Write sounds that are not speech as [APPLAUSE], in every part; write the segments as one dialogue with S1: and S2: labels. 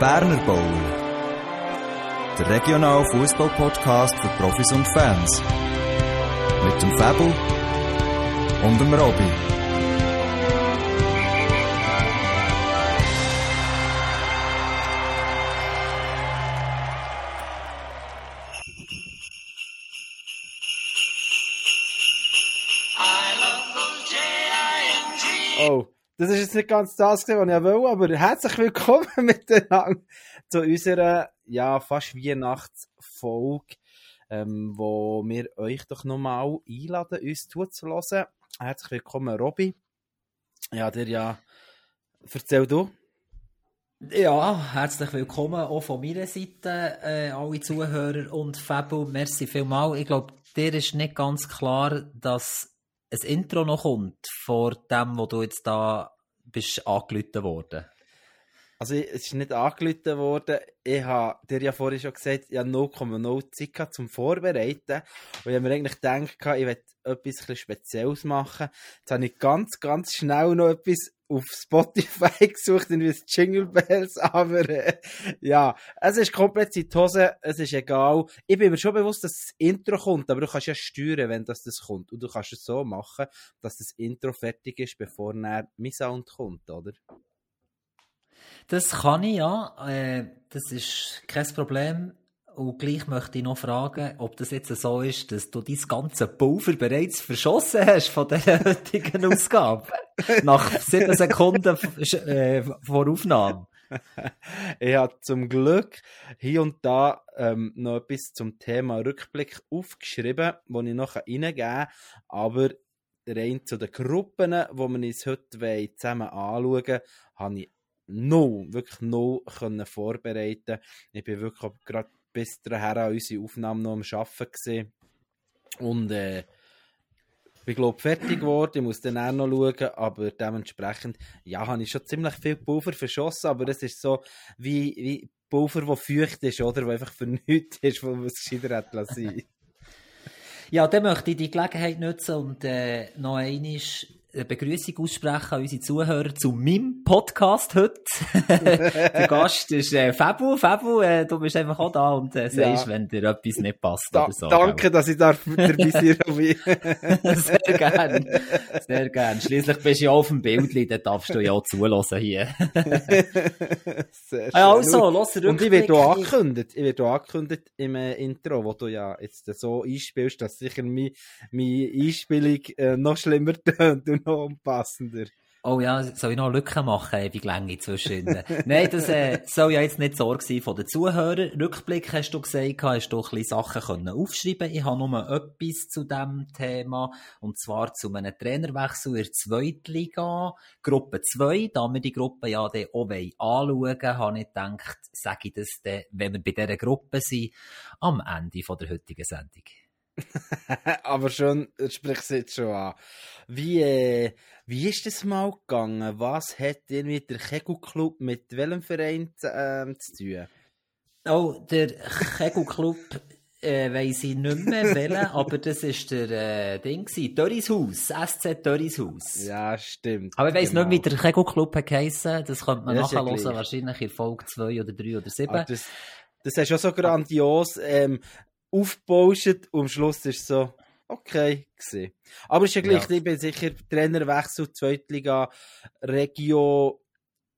S1: Berner Bowl. Der regionale Fußball-Podcast für Profis und Fans. Mit dem Fabel und dem Robby.
S2: Jetzt nicht ganz das, gewesen, was ich will, aber herzlich willkommen [LAUGHS] miteinander zu unserer, ja, fast Weihnachtsfolge, ähm, wo wir euch doch nochmal einladen, uns zuzulassen. Herzlich willkommen, Robby. Ja, dir ja, erzähl du.
S3: Ja, herzlich willkommen auch von meiner Seite, äh, alle Zuhörer und Fabu, merci vielmals. Ich glaube, dir ist nicht ganz klar, dass ein Intro noch kommt vor dem, wo du jetzt da bist angelüht worden.
S2: Also, es ist nicht angelüht worden. Ich habe dir ja vorhin schon gesagt, ich habe 0,0 Zeit gehabt zum Vorbereiten. Und ich habe mir eigentlich gedacht, ich werde etwas Spezielles machen. Jetzt habe ich ganz, ganz schnell noch etwas auf Spotify [LAUGHS] gesucht, wie Jingle Bells, aber äh, ja, es ist komplett in die Hose, es ist egal. Ich bin mir schon bewusst, dass das Intro kommt, aber du kannst ja steuern, wenn das, das kommt. Und du kannst es so machen, dass das Intro fertig ist, bevor dann mein Sound kommt, oder?
S3: Das kann ich ja, äh, das ist kein Problem. Und gleich möchte ich noch fragen, ob das jetzt so ist, dass du dein ganze Pulver bereits verschossen hast von der [LAUGHS] heutigen Ausgabe. Nach sieben Sekunden äh, vor Aufnahme. [LAUGHS]
S2: ich habe zum Glück hier und da ähm, noch etwas zum Thema Rückblick aufgeschrieben, wo ich noch reingeben kann. Aber rein zu den Gruppen, wo wir uns heute zusammen anschauen, habe ich no, wirklich no können vorbereiten. Ich bin wirklich gerade bis dahin an unsere Aufnahme noch am Arbeiten gewesen. Und äh, bin glaube fertig geworden, ich muss dann auch noch schauen, aber dementsprechend, ja, habe ich schon ziemlich viel Pulver verschossen, aber es ist so wie, wie Pulver, das feucht ist, oder, wo einfach für nichts [LAUGHS] ist, wo man es gescheiter hat lassen.
S3: ja, dann möchte ich die Gelegenheit nutzen und äh, noch einmal eine Begrüßung aussprechen an unsere Zuhörer zu meinem Podcast heute. [LAUGHS] der Gast ist äh, Fabu. Fabu, äh, du bist einfach auch da und äh, sagst, ja. wenn dir etwas nicht passt
S2: da,
S3: oder so.
S2: Danke, dass ich da dabei [LAUGHS] sein [LAUGHS]
S3: Sehr gern. Sehr gern. Schliesslich bist du ja auf dem Bild, dann darfst du ja auch zulassen hier.
S2: Sehr schön.
S3: Also, los
S2: Und ich werde auch angekündigt, ich werde auch angekündigt im äh, Intro, wo du ja jetzt so einspielst, dass sicher meine, meine Einspielung äh, noch schlimmer tönt [LAUGHS] noch unpassender.
S3: Oh ja, soll ich noch eine Lücke machen, ewig Länge zwischen Nein, das äh, soll ja jetzt nicht Sorge sein von den Zuhörern. Rückblick hast du gesagt, hast du ein bisschen Sachen können aufschreiben Ich habe nur etwas zu diesem Thema, und zwar zu einem Trainerwechsel in der Zweitliga, Gruppe 2. Da wir die Gruppe ja dann auch anschauen habe ich gedacht, sage ich das dann, wenn wir bei dieser Gruppe sind, am Ende von der heutigen Sendung. [LAUGHS]
S2: Aber schon, sprichst du jetzt schon an. Wie, äh, wie ist das mal gegangen? Was hat irgendwie der Kegelclub mit welchem Verein äh, zu tun?
S3: Oh, der Kegelclub äh, weiss ich nicht mehr wählen, [LAUGHS] aber das ist der äh, Ding gewesen. Dörrishaus, SC Dörrishaus.
S2: Ja, stimmt.
S3: Aber ich weiss genau. nicht, wie der Kegelclub geheissen. Das könnte man ja, nachher hören, wahrscheinlich in Folge 2 oder 3 oder 7.
S2: das, das ist schon so grandios. Ähm, aufgebauscht und am Schluss ist so, okay, gesehen. Aber es ist ja gleich, ja. ich bin sicher, Trainerwechsel, Zweitliga, Regio,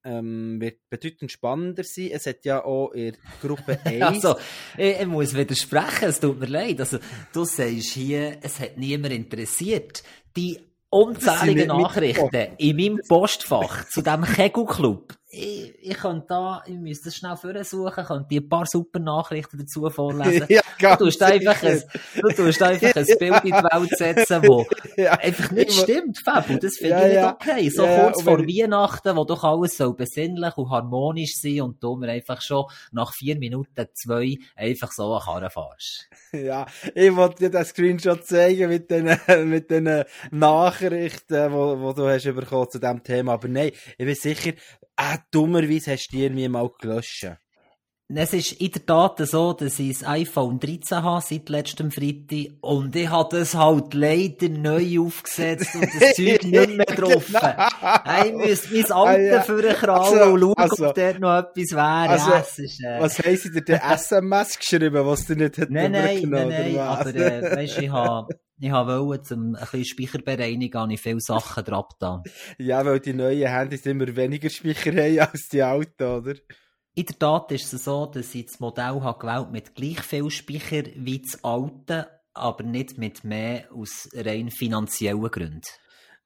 S2: ähm, wird bedeutend spannender sein. Es hat ja auch in Gruppe [LAUGHS] 1.
S3: also, ich, ich, muss widersprechen, es tut mir leid. Also, du sagst hier, es hat niemand interessiert. Die unzähligen Nachrichten in meinem Postfach zu diesem Kegelclub ich, ich könnte da, ich müsste das schnell vorsuchen, könnte ein paar super Nachrichten dazu vorlesen. [LAUGHS] ja, du tust einfach ein, du tust einfach ein Bild in die Welt setzen, wo [LAUGHS] ja, einfach nicht stimmt, Fabu. Das finde ja, ich nicht okay. So kurz vor Weihnachten, wo doch alles so besinnlich und harmonisch sein und du mir einfach schon nach vier Minuten zwei einfach so eine Karre fahrst.
S2: Ja, ich wollte dir den Screenshot zeigen mit den, [LAUGHS] mit den Nachrichten, wo, wo du hast bekommen zu diesem Thema. Aber nein, ich bin sicher, ah, dummerweise hast du die mir mal gelöscht.
S3: Es ist in der Tat so, dass ich das iPhone 13 habe seit letztem Freitag und ich habe das halt leider neu aufgesetzt und das Zeug nicht mehr [LAUGHS] drauf. genau. Ich müsste mein Alter ah, ja. für krallen also, und schauen, also, ob dort noch etwas wäre.
S2: Also, ja, ist, äh... Was haben sie dir den [LAUGHS] SMS geschrieben, was du nicht hättest
S3: Nein, nein, nein, nein, aber äh, weißt, ich habe ich wollte zum ein bisschen Speicherbereinigen habe ich viele Sachen drauf da.
S2: Ja, weil die neuen Handys immer weniger Speicher haben als die alten, oder?
S3: In der Tat ist es so, dass ich das Modell habe gewählt mit gleich viel Speicher wie das alte, aber nicht mit mehr aus rein finanziellen Gründen.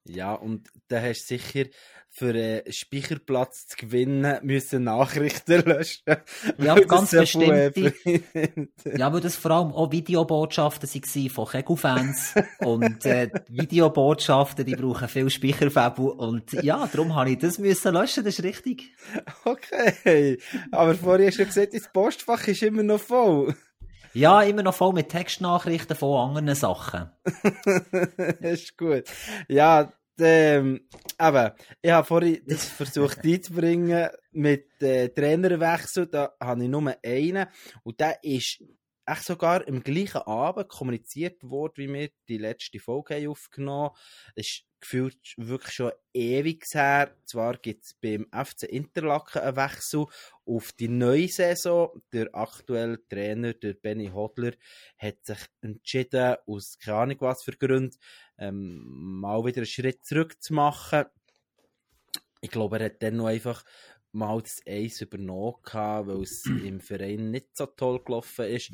S2: Ja, und da hast du sicher für einen Speicherplatz zu gewinnen, müssen Nachrichten löschen.
S3: Ja, ganz bestimmt. ja, weil das vor allem auch Videobotschaften waren von Kegel-Fans. und äh, Videobotschaften, die brauchen viel Speicherfabel. Und ja, darum habe ich das müssen löschen, das ist richtig.
S2: Okay. Aber vorher hast du gesagt, das Postfach ist immer noch voll.
S3: Ja, immer noch voll mit Textnachrichten von anderen Sachen. [LAUGHS]
S2: ist gut. Ja, ähm, eben, ich habe vorhin das versucht einzubringen mit äh, Trainerwechsel. Da habe ich nur einen. Und der ist echt sogar im gleichen Abend kommuniziert worden, wie wir die letzte Folge aufgenommen haben. Das ist gefühlt wirklich schon ewig her. Zwar gibt es beim FC Interlaken einen Wechsel auf die neue Saison. Der aktuelle Trainer, der Benny Hodler, hat sich entschieden, aus keine Ahnung was für Gründen, ähm, mal wieder einen Schritt zurück zu machen. Ich glaube, er hat dann noch einfach mal das Eis übernommen, weil es [CLEARS THROAT] im Verein nicht so toll gelaufen ist.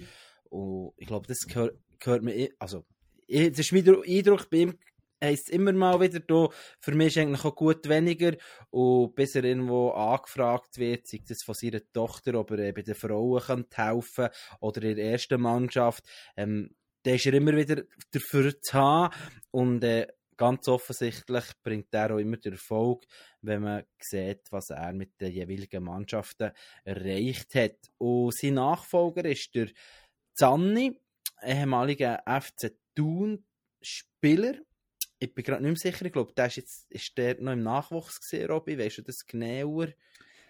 S2: Und ich glaube, das gehört, gehört mir, also, das ist mein Eindruck, bei ihm heisst immer mal wieder, da, für mich ist eigentlich auch gut weniger. Und bis er irgendwo angefragt wird, sei das von seiner Tochter, ob er bei den Frauen kann helfen oder in der ersten Mannschaft, ähm, dann ist er immer wieder dafür zu haben. Und äh, ganz offensichtlich bringt er auch immer den Erfolg, wenn man sieht, was er mit den jeweiligen Mannschaften erreicht hat. Und sein Nachfolger ist der Zanni, ehemaliger FC Thun-Spieler. Ich bin gerade nicht mehr sicher, ich glaube, der ist, der noch im Nachwuchs gesehen, Robby? Weißt du das genauer?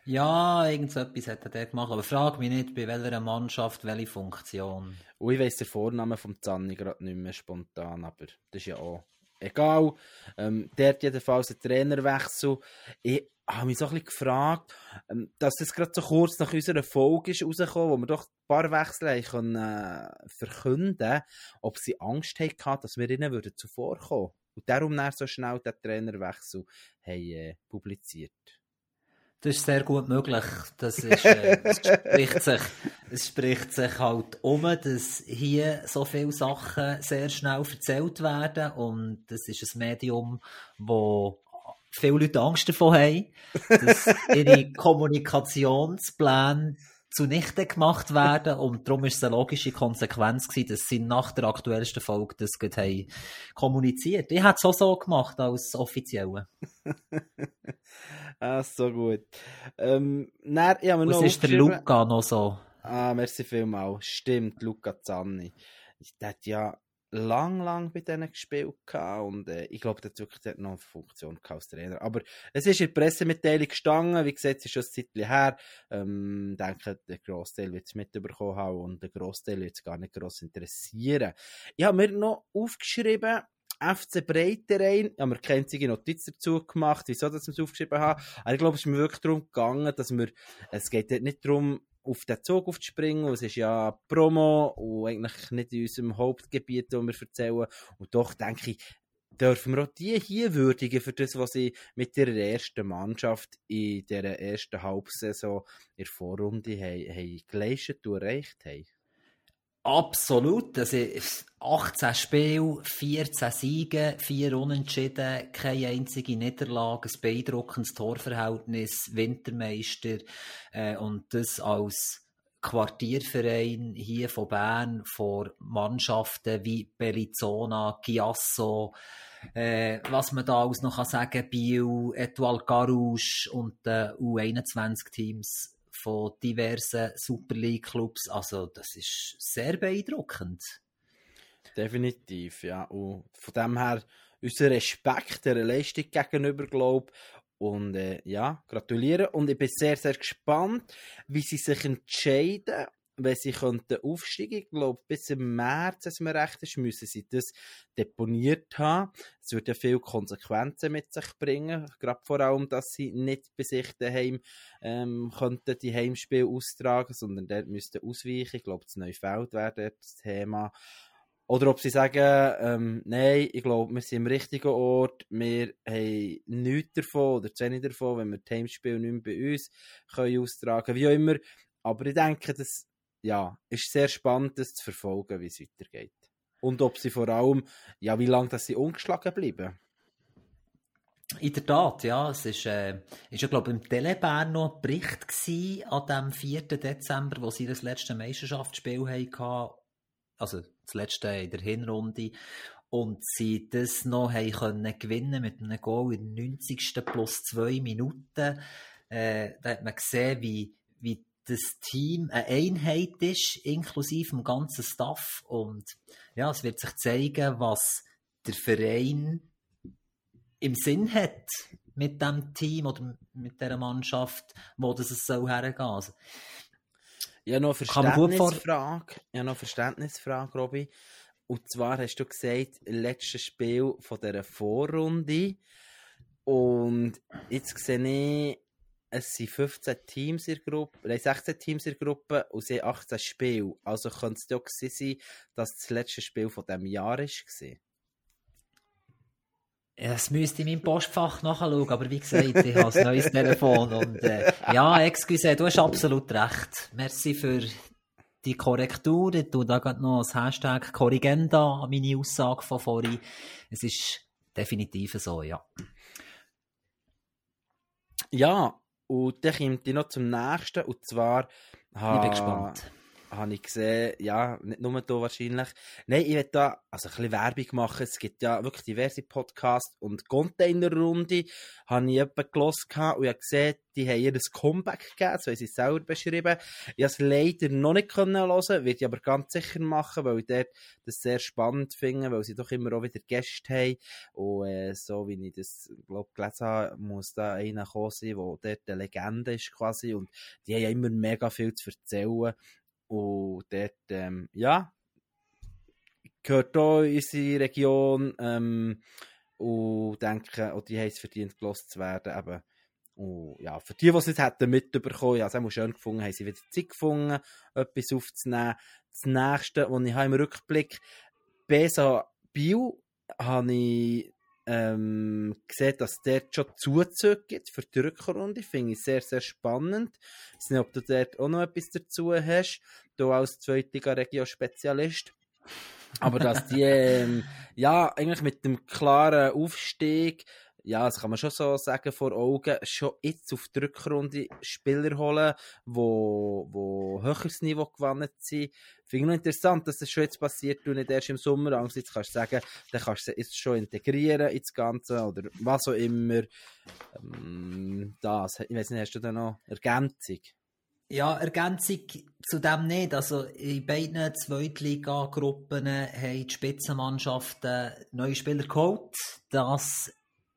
S3: Ja, irgendetwas hat er gemacht, aber frag mich nicht, bei welcher Mannschaft, welche Funktion.
S2: Und ich weiss den Vornamen vom Zanni gerade nicht mehr spontan, aber das ist ja auch egal. Ähm, der hat jedenfalls einen Trainerwechsel. Ich habe mich so ein bisschen gefragt, ähm, dass das gerade so kurz nach unserer Folge ist rausgekommen, wo wir doch ein paar Wechsel haben können, äh, verkünden ob sie Angst hatten, dass wir ihnen würden zuvorkommen Und darum dann so schnell den Trainerwechsel haben, äh, publiziert.
S3: Das ist sehr gut möglich. Das ist, äh, es spricht sich, es spricht sich halt um, dass hier so viele Sachen sehr schnell erzählt werden und das ist ein Medium, wo viele Leute Angst davon haben, dass [LAUGHS] ihre Kommunikationspläne zunichte gemacht werden und darum ist es eine logische Konsequenz gewesen, dass sie nach der aktuellsten Folge das haben kommuniziert. Ich hätte es auch so gemacht als Offizielle. [LAUGHS]
S2: ah, so gut. Ähm, dann, ja,
S3: Was ist der Luca noch so?
S2: Ah, merci vielmals. Stimmt, Luca Zanni. Der hat ja lang, lang bei denen gespielt und äh, ich glaube, der hat wirklich noch eine Funktion als Trainer. Aber es ist in der Pressemitteilung gestanden, wie gesagt, es ist schon ein Zeitchen her. Ähm, ich denke, der Großteil wird es mitbekommen haben und der Großteil wird es gar nicht gross interessieren. Ich habe mir noch aufgeschrieben, FC Breiterein, ich habe mir keine Notiz dazu gemacht, wieso dass wir es aufgeschrieben haben. Aber ich glaube, es ist mir wirklich darum gegangen, dass wir, es geht nicht darum, auf den Zug aufzuspringen. Es ist ja Promo und eigentlich nicht in unserem Hauptgebiet, wo wir erzählen. Und doch denke ich, dürfen wir auch die hier würdigen für das, was sie mit ihrer ersten Mannschaft in dieser ersten Halbsaison in der Vorrunde haben, haben geleistet und erreicht haben.
S3: Absolut. Ist 18 Spiele, 14 Siege, 4 Unentschieden, keine einzige Niederlage, ein beeindruckendes Torverhältnis, Wintermeister äh, und das als Quartierverein hier von Bern vor Mannschaften wie Belizona, Chiasso, äh, was man da alles noch kann sagen, Biel, Etoile Garouche und äh, U21-Teams von diversen Super League-Clubs. Also, das ist sehr beeindruckend.
S2: Definitiv, ja. Und von dem her, unser Respekt der Leistung gegenüber, glaube Und äh, ja, gratuliere. Und ich bin sehr, sehr gespannt, wie sie sich entscheiden, wenn sie könnten aufsteigen. Ich glaube, bis im März, wenn mir recht ist, müssen sie das deponiert haben. Es wird ja viele Konsequenzen mit sich bringen. Gerade vor allem, dass sie nicht bei sich daheim ähm, könnten die Heimspiele austragen, sondern dort müssten ausweichen. Ich glaube, das Neufeld wäre das Thema. Oder ob sie sagen, ähm, nein, ich glaube, wir sind im richtigen Ort, wir haben nichts davon oder zu wenig davon, wenn wir das Heimspiel nicht mehr bei uns können austragen wie auch immer. Aber ich denke, das ja, ist sehr spannend, das zu verfolgen, wie es weitergeht. Und ob sie vor allem, ja, wie lange dass sie ungeschlagen bleiben.
S3: In der Tat, ja. Es ist, äh, ist ja, glaube ich, im Telebär noch ein Bericht gewesen, an dem 4. Dezember, wo sie das letzte Meisterschaftsspiel hatten. Also, das letzte in der Hinrunde. Und sie das noch haben können gewinnen mit einem Goal in 90. plus zwei Minuten. Äh, da hat man gesehen, wie, wie das Team eine Einheit ist, inklusive dem ganzen Staff. Und ja, es wird sich zeigen, was der Verein im Sinn hat mit dem Team oder mit der Mannschaft, wo das es soll hergehen. Also,
S2: ja, noch Verständnisfrage. Ja, noch Verständnisfrage, Robby. Und zwar hast du gesagt, letztes Spiel von dieser Vorrunde. Und jetzt sehe ich, es sind 15 Teams in der Gruppe, nein, 16 Teams in der Gruppe und sie haben 18 Spiele. Also könnte es auch sein, dass das letzte Spiel von diesem Jahr war.
S3: Ja, das müsste ich in meinem Postfach nachschauen, aber wie gesagt, ich habe ein neues Telefon und äh, ja, excuse, du hast absolut recht. Merci für die Korrektur. Ich tue da gerade noch das Hashtag Korrigenda an meine Aussage von vorhin. Es ist definitiv so, ja.
S2: Ja, und dann kommt ich noch zum nächsten, und zwar...
S3: Ich bin gespannt
S2: habe ich gesehen, ja, nicht nur hier wahrscheinlich. Nein, ich will da also ein bisschen Werbung machen. Es gibt ja wirklich diverse Podcasts und Containerrunde habe ich jemanden gehört und ich habe gesehen, die haben ihr ein Comeback gegeben, so haben sie es selber beschrieben. Ich habe es leider noch nicht können hören, werde ich aber ganz sicher machen, weil ich dort das sehr spannend finde, weil sie doch immer auch wieder Gäste haben und äh, so wie ich das glaub, gelesen habe, muss da einer kommen sein, der dort eine Legende ist quasi und die haben ja immer mega viel zu erzählen und dort, ähm, ja, gehört in unsere Region ähm, und denke, auch die haben es verdient, gelost zu werden. Eben. Und ja, für die, die es nicht hätten mitbekommen, ja, es haben schön gefunden, haben sie wieder Zeit gefunden, etwas aufzunehmen. Das nächste, was ich habe im Rückblick, Besa Bio, habe ich ähm, gesehen, dass dort schon Zuzüge gibt für die Rückrunde. Finde ich sehr, sehr spannend. Ich weiß nicht, ob du dort auch noch etwas dazu hast, du als zweitiger Regio-Spezialist. Aber dass die, ähm, ja, eigentlich mit dem klaren Aufstieg ja, das kann man schon so sagen, vor Augen, schon jetzt auf die Rückrunde Spieler holen, wo, wo höheres Niveau gewonnen sind. Finde ich noch interessant, dass das schon jetzt passiert und nicht erst im Sommer. Andererseits kannst du sagen, dann kannst du jetzt schon integrieren ins Ganze oder was auch immer. Ähm, das, ich weiß nicht, hast du da noch Ergänzung?
S3: Ja, Ergänzung zu dem nicht. Also in beiden Zweitliga-Gruppen haben die Spitzenmannschaften neue Spieler geholt. Das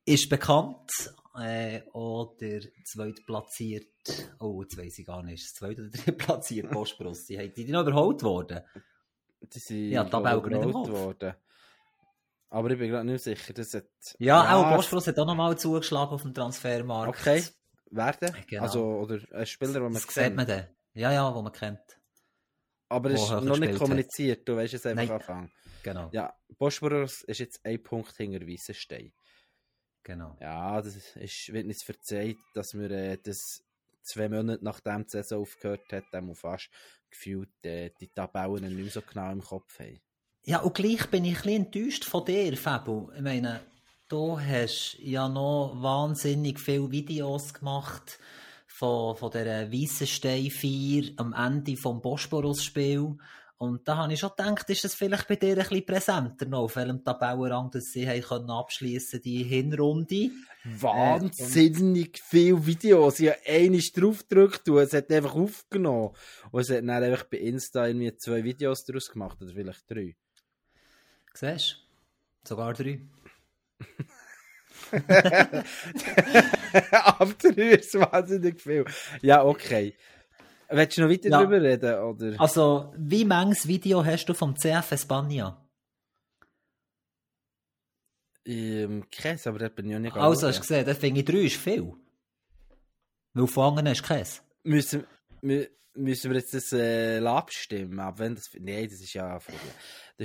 S3: ist bekannt. Äh, auch der zweitplatziert, oh, jetzt weiss ich gar nicht, das zweite oder drittplatziert [LAUGHS] Bosporus, die, die noch überholt worden.
S2: Die sind ja, überholt worden. Aber ich bin gerade nicht sicher, das hat...
S3: Ja, ja auch Bosporus hat auch nochmal zugeschlagen auf dem Transfermarkt.
S2: Okay, werden? Genau. Also, oder ein Spieler, den man
S3: das kennt. man den. Ja, ja, den man kennt.
S2: Aber es ist noch nicht kommuniziert, hat. du weißt es einfach anfangen.
S3: Genau.
S2: Ja, Bosporus ist jetzt ein Punkt hinter Weissenstein.
S3: Genau.
S2: Ja, das ist, wird nicht verzeiht, dass wir äh, das zwei Monate nachdem die Saison aufgehört hat, dann fast gefühlt äh, die Tabellen nicht mehr so genau im Kopf haben.
S3: Ja, und gleich bin ich ein bisschen enttäuscht von dir, Fabu. Ich meine, du hast ja noch wahnsinnig viele Videos gemacht von, von dieser Weissenstein 4 am Ende vom Bosporus-Spiel. Und da habe ich schon gedacht, ist das vielleicht bei dir ein bisschen präsenter noch, auf welchem Tabellenrang dass sie können abschliessen die Hinrunde.
S2: Wahnsinnig äh, viele Videos. Ich habe eines draufgedrückt und es hat einfach aufgenommen. Und es hat dann einfach bei Insta irgendwie zwei Videos daraus gemacht, oder vielleicht drei.
S3: Siehst du? Sogar drei. [LAUGHS]
S2: Ab drei ist wahnsinnig viel. Ja, okay. Willst du noch weiter
S3: Ja.
S2: darüber reden? Oder?
S3: Also, wie manches Video hast du vom CF Espanja?
S2: Ähm, Käse, aber dort bin ich auch nicht
S3: Also, hast du gesehen, da finde ich drei ist viel. Weil von anderen hast du Käse.
S2: müssen, mü- müssen wir jetzt das äh, abstimmen? Ab wenn das, nein, das ist ja das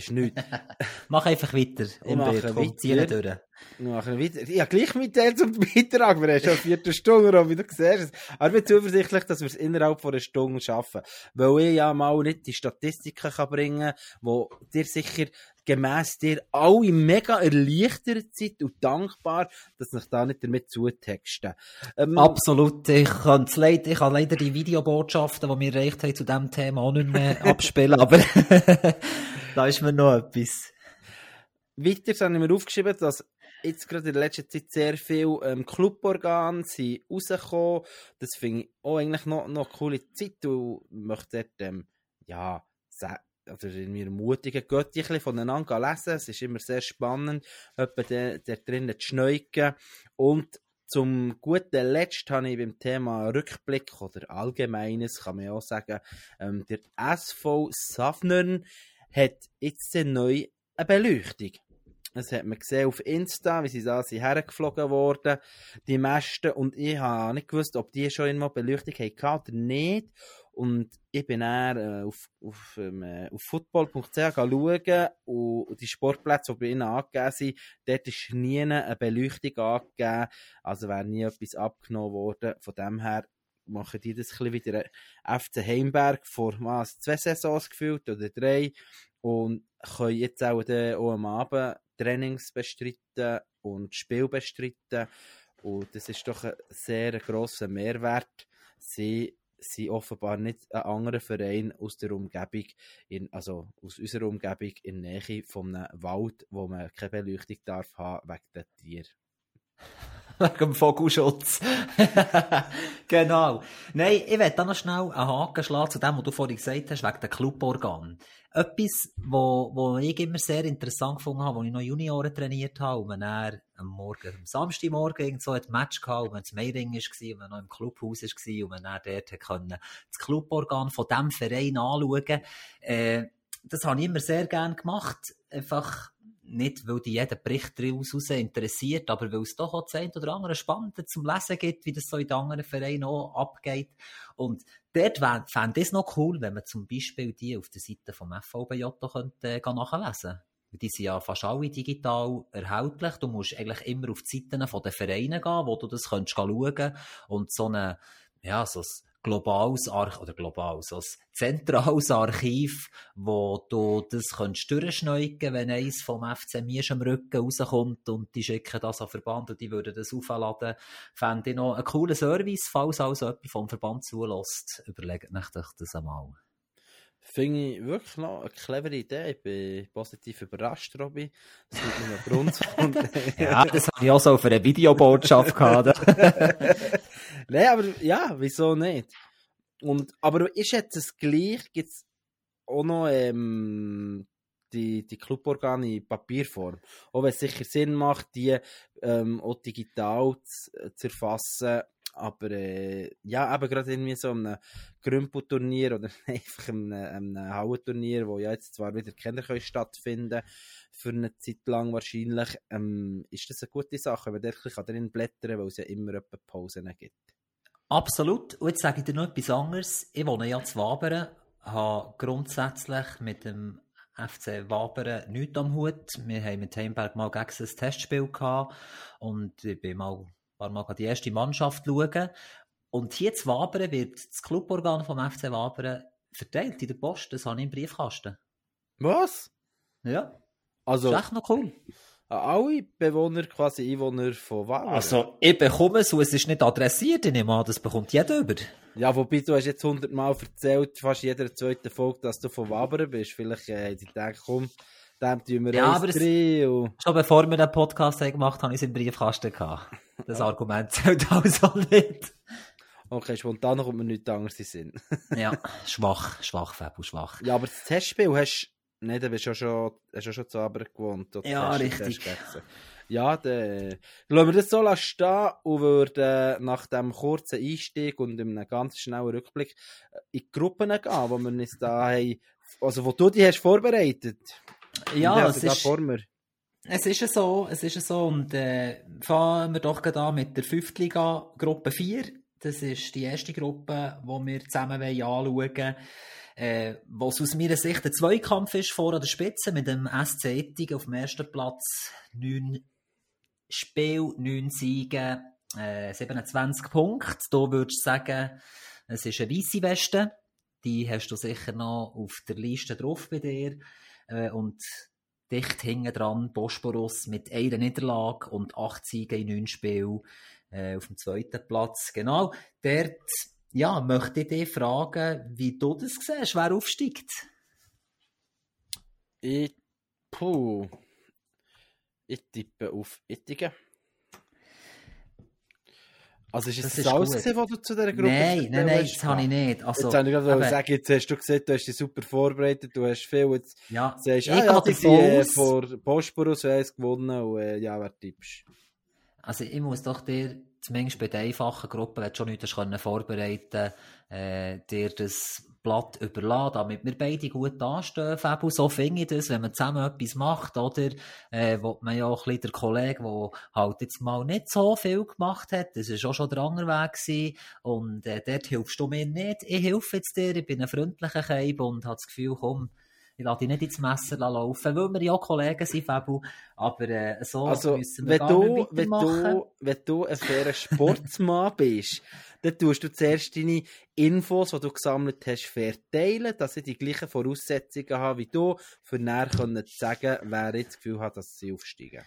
S2: ist nichts. [LAUGHS]
S3: Mach einfach weiter.
S2: Ich mache weiter. Weiter. Ja, gleich mit der zum Beitrag. Wir haben schon eine Viertelstunde, Robi, du siehst. Aber ich bin zuversichtlich, dass wir es innerhalb von einer Stunde schaffen. Weil ich ja mal nicht die Statistiken kann bringen kann, wo dir sicher gemäss dir alle mega erleichtert sind und dankbar, dass ich da nicht damit zutexten. Ähm,
S3: Absolut. Ich kann, leid, ich kann leider die Videobotschaften, die wir erreicht haben, zu diesem Thema auch nicht mehr [LAUGHS] abspielen, aber [LAUGHS] da ist mir noch etwas.
S2: Weiter habe ich mir aufgeschrieben, dass jetzt gerade in der letzten Zeit sehr viele ähm, Cluborgane sind rausgekommen. Das finde ich auch eigentlich noch, eine coole Zeit und möchte dort, ähm, ja, oder in mir ermutigen, geht ein bisschen voneinander lesen. Es ist immer sehr spannend, etwa da drinnen zu schneuken. Und zum guten Letzt habe ich beim Thema Rückblick oder Allgemeines, kann man auch sagen, ähm, der SV Safnern hat jetzt eine Beleuchtung. Das hat man gesehen auf Insta, wie sie da sind hergeflogen worden, die Mäste. Und ich habe nicht gewusst, ob die schon einmal Beleuchtung hatten oder nicht. Und ich bin dann äh, auf, auf, ähm, äh, auf football.ch schauen und die Sportplätze, die bei ihnen angegeben sind, dort ist nie eine Beleuchtung angegeben. Also wäre nie etwas abgenommen worden. Von dem her machen die das ein wieder äh, FC Heimberg vor was, zwei Saisons gefühlt oder drei und können jetzt auch, auch am Abend Trainings bestreiten und Spiel bestreiten und das ist doch ein sehr grosser Mehrwert. Sie sind offenbar nicht ein anderer Verein aus der Umgebung, in, also aus unserer Umgebung in der Nähe von einem Wald, wo man keine Beleuchtung darf haben wegen den Tieren. [LAUGHS]
S3: Wegen dem Vogelschutz. [LAUGHS] genau. Nein, ich werde da noch schnell einen Haken schlagen zu dem, was du vorhin gesagt hast, wegen den Cluborganen. Etwas, wo, wo ich immer sehr interessant gefunden habe, als ich noch Junioren trainiert habe, und man dann am Morgen, am Samstagmorgen irgend so ein Match gehabt, und man ins Meiring war, und man noch im Clubhaus war, und man dann dort können, das Cluborgan von diesem Verein anschauen äh, Das habe ich immer sehr gerne gemacht. Einfach, nicht, weil die jeden Bericht daraus raus interessiert, aber weil es doch auch das oder andere Spannende zum Lesen gibt, wie das so in anderen Vereinen auch abgeht. Und dort fände ich es noch cool, wenn man zum Beispiel die auf der Seite vom FVBJ könnte, äh, nachlesen Die sind ja fast alle digital erhältlich. Du musst eigentlich immer auf die Seiten von den Vereinen gehen, wo du das schauen und so eine, ja, so ein globales Archiv, oder global, so ein zentrales Archiv, wo du das könntest durchschneuken, wenn eins vom FC Miesch am Rücken rauskommt und die schicken das an Verband und die würden das aufladen. Fände ich noch einen coolen Service, falls also jemand vom Verband zulässt. Überlegt euch das einmal.
S2: Finde ich wirklich noch eine clevere Idee. Ich bin positiv überrascht, Robby. Das tut mir Grund. Und, [LAUGHS]
S3: ja, das habe ich auch so auf einer Videobotschaft gehabt. [LAUGHS]
S2: Nein, aber ja, wieso nicht? Und, aber ist jetzt das gleich? Gibt es auch noch ähm, die, die Cluborgane in Papierform? Auch wenn es sicher Sinn macht, die ähm, auch digital zu, zu erfassen. Aber äh, ja, eben gerade irgendwie so einem Grümpelturnier oder [LAUGHS] einfach einem, einem Hauenturnier, wo ja jetzt zwar wieder Kinder können stattfinden für eine Zeit lang wahrscheinlich, ähm, ist das eine gute Sache, wenn man dort drin blättern kann, weil es ja immer Pausen gibt.
S3: Absolut. Und jetzt sage ich dir noch etwas anderes. Ich wohne ja zu Wabern, habe grundsätzlich mit dem FC Wabern nichts am Hut. Wir haben mit Heimberg mal gegen ein Testspiel gehabt und ich bin mal, war mal die erste Mannschaft schauen. Und hier zu Wabern wird das Cluborgan vom FC Wabern verteilt in der Post. Das habe ich im Briefkasten.
S2: Was?
S3: Ja.
S2: Also,
S3: das ist echt noch cool.
S2: Alle Bewohner, quasi Einwohner von Wabern?
S3: Also, ich bekomme es und es ist nicht adressiert. Ich nehme an, das bekommt jeder über.
S2: Ja, wobei du hast jetzt hundertmal erzählt, fast jeder zweite Folge, dass du von Wabern bist. Vielleicht äh, die denken, komm, dem tun wir
S3: Ja, aber es-
S2: und...
S3: Schon bevor wir den Podcast haben gemacht haben, habe ich es im Briefkasten gehabt. Das [LAUGHS] Argument zählt also nicht.
S2: Okay, spontan kommt mir nichts anderes in Sinn.
S3: Ja, schwach, schwach, Fabio, schwach.
S2: ja, aber das Testspiel hast Nein, du bist ja schon, hast ja schon zu Abend gewohnt.
S3: Ja, richtig.
S2: Ja, dann lassen wir das so stehen und würden nach dem kurzen Einstieg und einem ganz schnellen Rückblick in die Gruppen gehen, wo wir uns da haben, also wo du dich hast vorbereitet.
S3: Ja, es ist, es ist so, es ist so und äh, fangen wir doch da mit der Fünftliga Gruppe 4. Das ist die erste Gruppe, die wir zusammen anschauen wollen äh, was aus meiner Sicht ein Zweikampf ist vor der Spitze mit dem SC Ettigen auf dem ersten Platz. Neun Spiel, neun Siege, äh, 27 Punkte. Da würdest du sagen, es ist eine weisse Weste. Die hast du sicher noch auf der Liste drauf bei dir. Äh, und dicht hinten dran Bosporus mit einer Niederlage und acht Siegen in neun Spielen äh, auf dem zweiten Platz. Genau, dort ja, möchte ich dich fragen, wie du das siehst, wer aufsteigt?
S2: Ich, puh, ich tippe auf Ittigen. Also ist es das, das alles, gewesen, was du zu dieser Gruppe
S3: Nein, nein, nein, das habe ich nicht. Also,
S2: jetzt habe ich gerade sagen, jetzt hast du gesagt, du hast dich super vorbereitet, du hast viel, jetzt
S3: ja,
S2: sagst du, ah, ja, die äh, vor Bosporus gewonnen und äh, ja, wer tippst?
S3: Also ich muss doch dir zumindest bei der einfachen Gruppe, wenn du schon nichts können vorbereiten äh, dir das Blatt überlassen, damit wir beide gut anstehen, Fabu. So finde ich das, wenn man zusammen etwas macht, oder? Äh, wo man ja auch ein bisschen der Kollege, der halt jetzt mal nicht so viel gemacht hat, das war auch schon der andere Weg gewesen, und äh, dort hilfst du mir nicht. Ich helfe jetzt dir, ich bin ein freundlicher Keib und habe das Gefühl, komm, ich lasse dich nicht ins Messer laufen, weil wir ja Kollegen sind, Fabu. Aber äh, so
S2: also, müssen wir wenn gar du, nicht wenn du, wenn du ein fairer Sportsmann [LAUGHS] bist, dann tust du zuerst deine Infos, die du gesammelt hast, verteilen, dass sie die gleichen Voraussetzungen haben wie du, für näher zu sagen, wer jetzt das Gefühl hat, dass sie aufsteigen.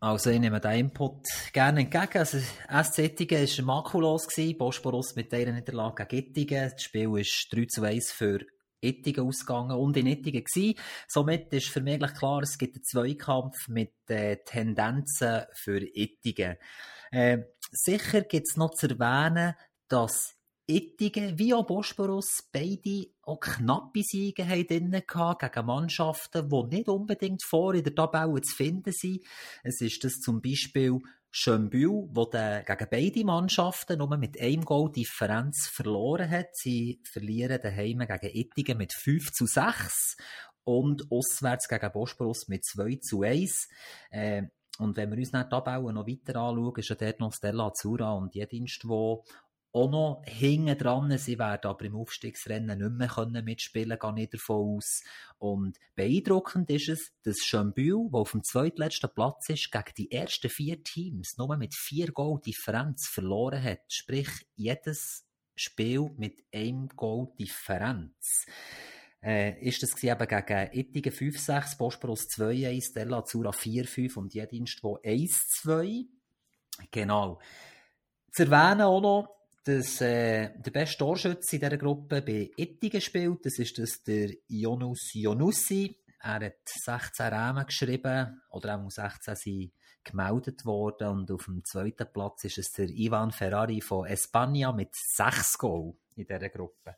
S3: Also ich nehme den Input gerne entgegen. Also SC Ettingen war makulos, Bosporus mit dieser Niederlage gegen Ettingen. Das Spiel ist 3 zu 1 für Ittigen ausgegangen und in Ittigen gewesen. Somit ist für mich klar, es gibt einen Zweikampf mit äh, Tendenzen für Ittigen. Äh, sicher gibt es noch zu erwähnen, dass Ittigen wie auch Bosporus beide auch knappe Siege haben gegen Mannschaften, die nicht unbedingt vor in der Tabelle zu finden sind. Es ist das zum Beispiel Schönbühl, wo der gegen beide Mannschaften nur mit einem Goal Differenz verloren hat. Sie verlieren daheim gegen Ittigen mit 5 zu 6 und auswärts gegen Bosporus mit 2 zu 1. Äh, und wenn wir uns dann die Tabelle noch weiter anschauen, ist ja dort noch Stella Azura und Jedienst, wo auch noch hinten dran. Sie werden aber im Aufstiegsrennen nicht mehr können mitspielen können, gehe ich davon aus. Und beeindruckend ist es, dass Schönbühl, der auf dem zweitletzten Platz ist, gegen die ersten vier Teams nur mit vier Goal Differenz verloren hat. Sprich, jedes Spiel mit einem Goal Differenz. Äh, ist das eben gegen Ittigen 5-6, Bosporus 2-1, Stella Azura 4-5 und Jedinstvo 1-2. Genau. Zu erwähnen auch noch, dass äh, der beste Torschütze in dieser Gruppe bei Ittigen spielt. Das ist das der Jonus Jonussi. Er hat 16 Rahmen geschrieben, oder auch 16 sind gemeldet worden. Und auf dem zweiten Platz ist es der Ivan Ferrari von Espanja mit 6 Goal in dieser Gruppe.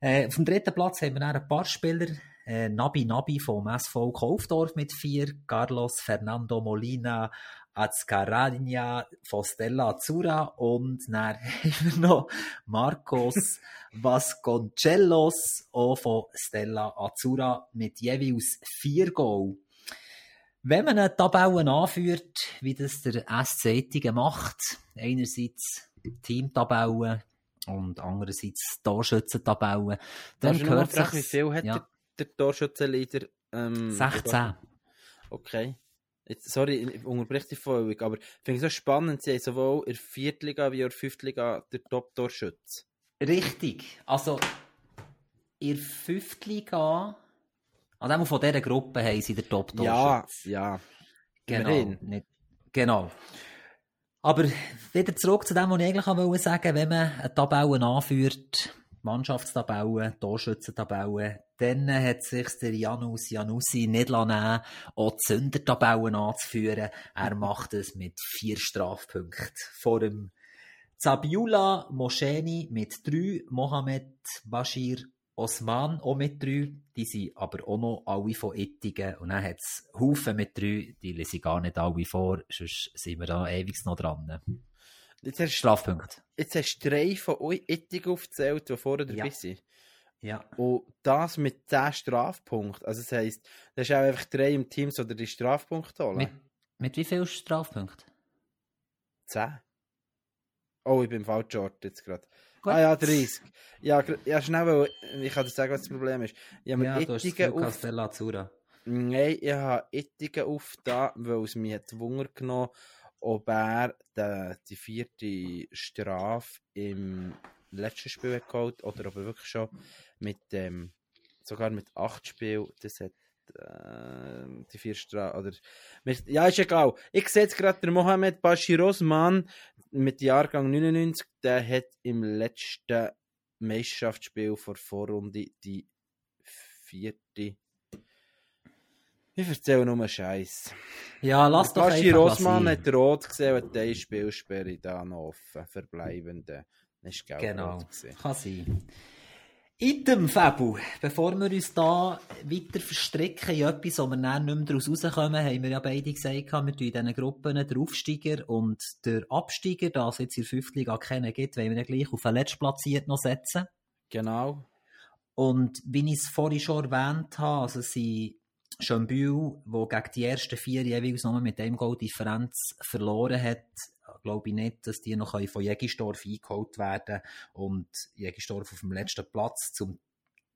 S3: Äh, auf dem dritten Platz haben wir ein paar Spieler. Äh, Nabi Nabi vom SV Kaufdorf mit 4, Carlos Fernando Molina Azcaragna von Stella Azzurra und dann [LAUGHS] haben wir noch Marcos [LAUGHS] Vasconcellos auch von Stella Azzurra mit jeweils vier Goal. Wenn man eine Tabelle anführt, wie das der SC Ettingen macht, einerseits Teamtabellen und andererseits Torschützentabellen,
S2: dann gehört sich... Wie viel hat ja. der, der Torschützenleader? Ähm,
S3: 16.
S2: Okay. Jetzt, sorry, ich unterbreche die Folge, aber ich finde es so spannend, sie haben sowohl in der Viertliga wie auch in der Fünftliga der Top-Torschütz.
S3: Richtig. Also, in der Fünftliga, also von dieser Gruppe haben sie den Top-Torschütz.
S2: Ja, ja.
S3: Genau. Nicht, genau. Aber wieder zurück zu dem, was ich eigentlich wollte sagen, wenn man eine Tabelle anführt, Mannschaftstabelle, Torschützentabelle, dann hat sich der Janus Janussi nicht lassen, auch Zündertabellen anzuführen. Er macht es mit vier Strafpunkten. Vor dem Zabiula Moscheni mit drei, Mohamed Bashir Osman auch mit drei, die sind aber auch noch alle von Ittigen. Und dann hat es Haufen mit drei, die lese ich gar nicht alle vor, sonst sind wir da ewig noch dran.
S2: Jetzt hast,
S3: Strafpunkt.
S2: jetzt hast du drei von euch Ittigen aufgezählt, die vorher dabei
S3: Ja.
S2: sind.
S3: Ja.
S2: Und das mit 10 Strafpunkten. Also das heisst, da ist auch einfach drei im Team, die die Strafpunkte holen.
S3: Mit, mit wie viel Strafpunkten?
S2: 10. Oh, ich bin im falschen Ort jetzt gerade. Ah ja, 30. Ja, ja, schnell, weil ich kann dir sagen, was das Problem ist. Ich habe
S3: Ja, du hast Lucas
S2: auf...
S3: Della Azzurra.
S2: Nein, ich habe Ittigen aufgetan, weil es mich hat Wunder genommen ob er die, die vierte Strafe im letzten Spiel hat geholt oder ob er wirklich schon mit dem, sogar mit acht Spielen, das hat äh, die vier Strafe, oder, ja, ist egal. Ich sehe jetzt gerade, der Mohamed Bashir Osman mit Jahrgang 99, der hat im letzten Meisterschaftsspiel vor Vorrunde die vierte ich erzähle nur Scheiß.
S3: Ja, lass doch
S2: Bashir
S3: einfach
S2: Osman
S3: sein.
S2: hat rot gesehen und die Spielsperre da noch offen. Verbleibende. Das ist
S3: Genau, kann sein. Item, Fabu, bevor wir uns da weiter verstricken in etwas, wo wir dann nicht mehr daraus rauskommen, haben wir ja beide gesagt, wir tun in diesen Gruppen den Aufsteiger und der Absteiger, da es jetzt in der 5. Liga keinen gibt, wollen wir ihn gleich auf den Letztplatziert noch setzen.
S2: Genau.
S3: Und wie ich es vorhin schon erwähnt habe, also sie Schönbühl, der gegen die ersten vier jeweils nur mit einem Goal Differenz verloren hat, glaube ich nicht, dass die noch von Jägisdorf eingeholt werden und Jägisdorf auf dem letzten Platz zum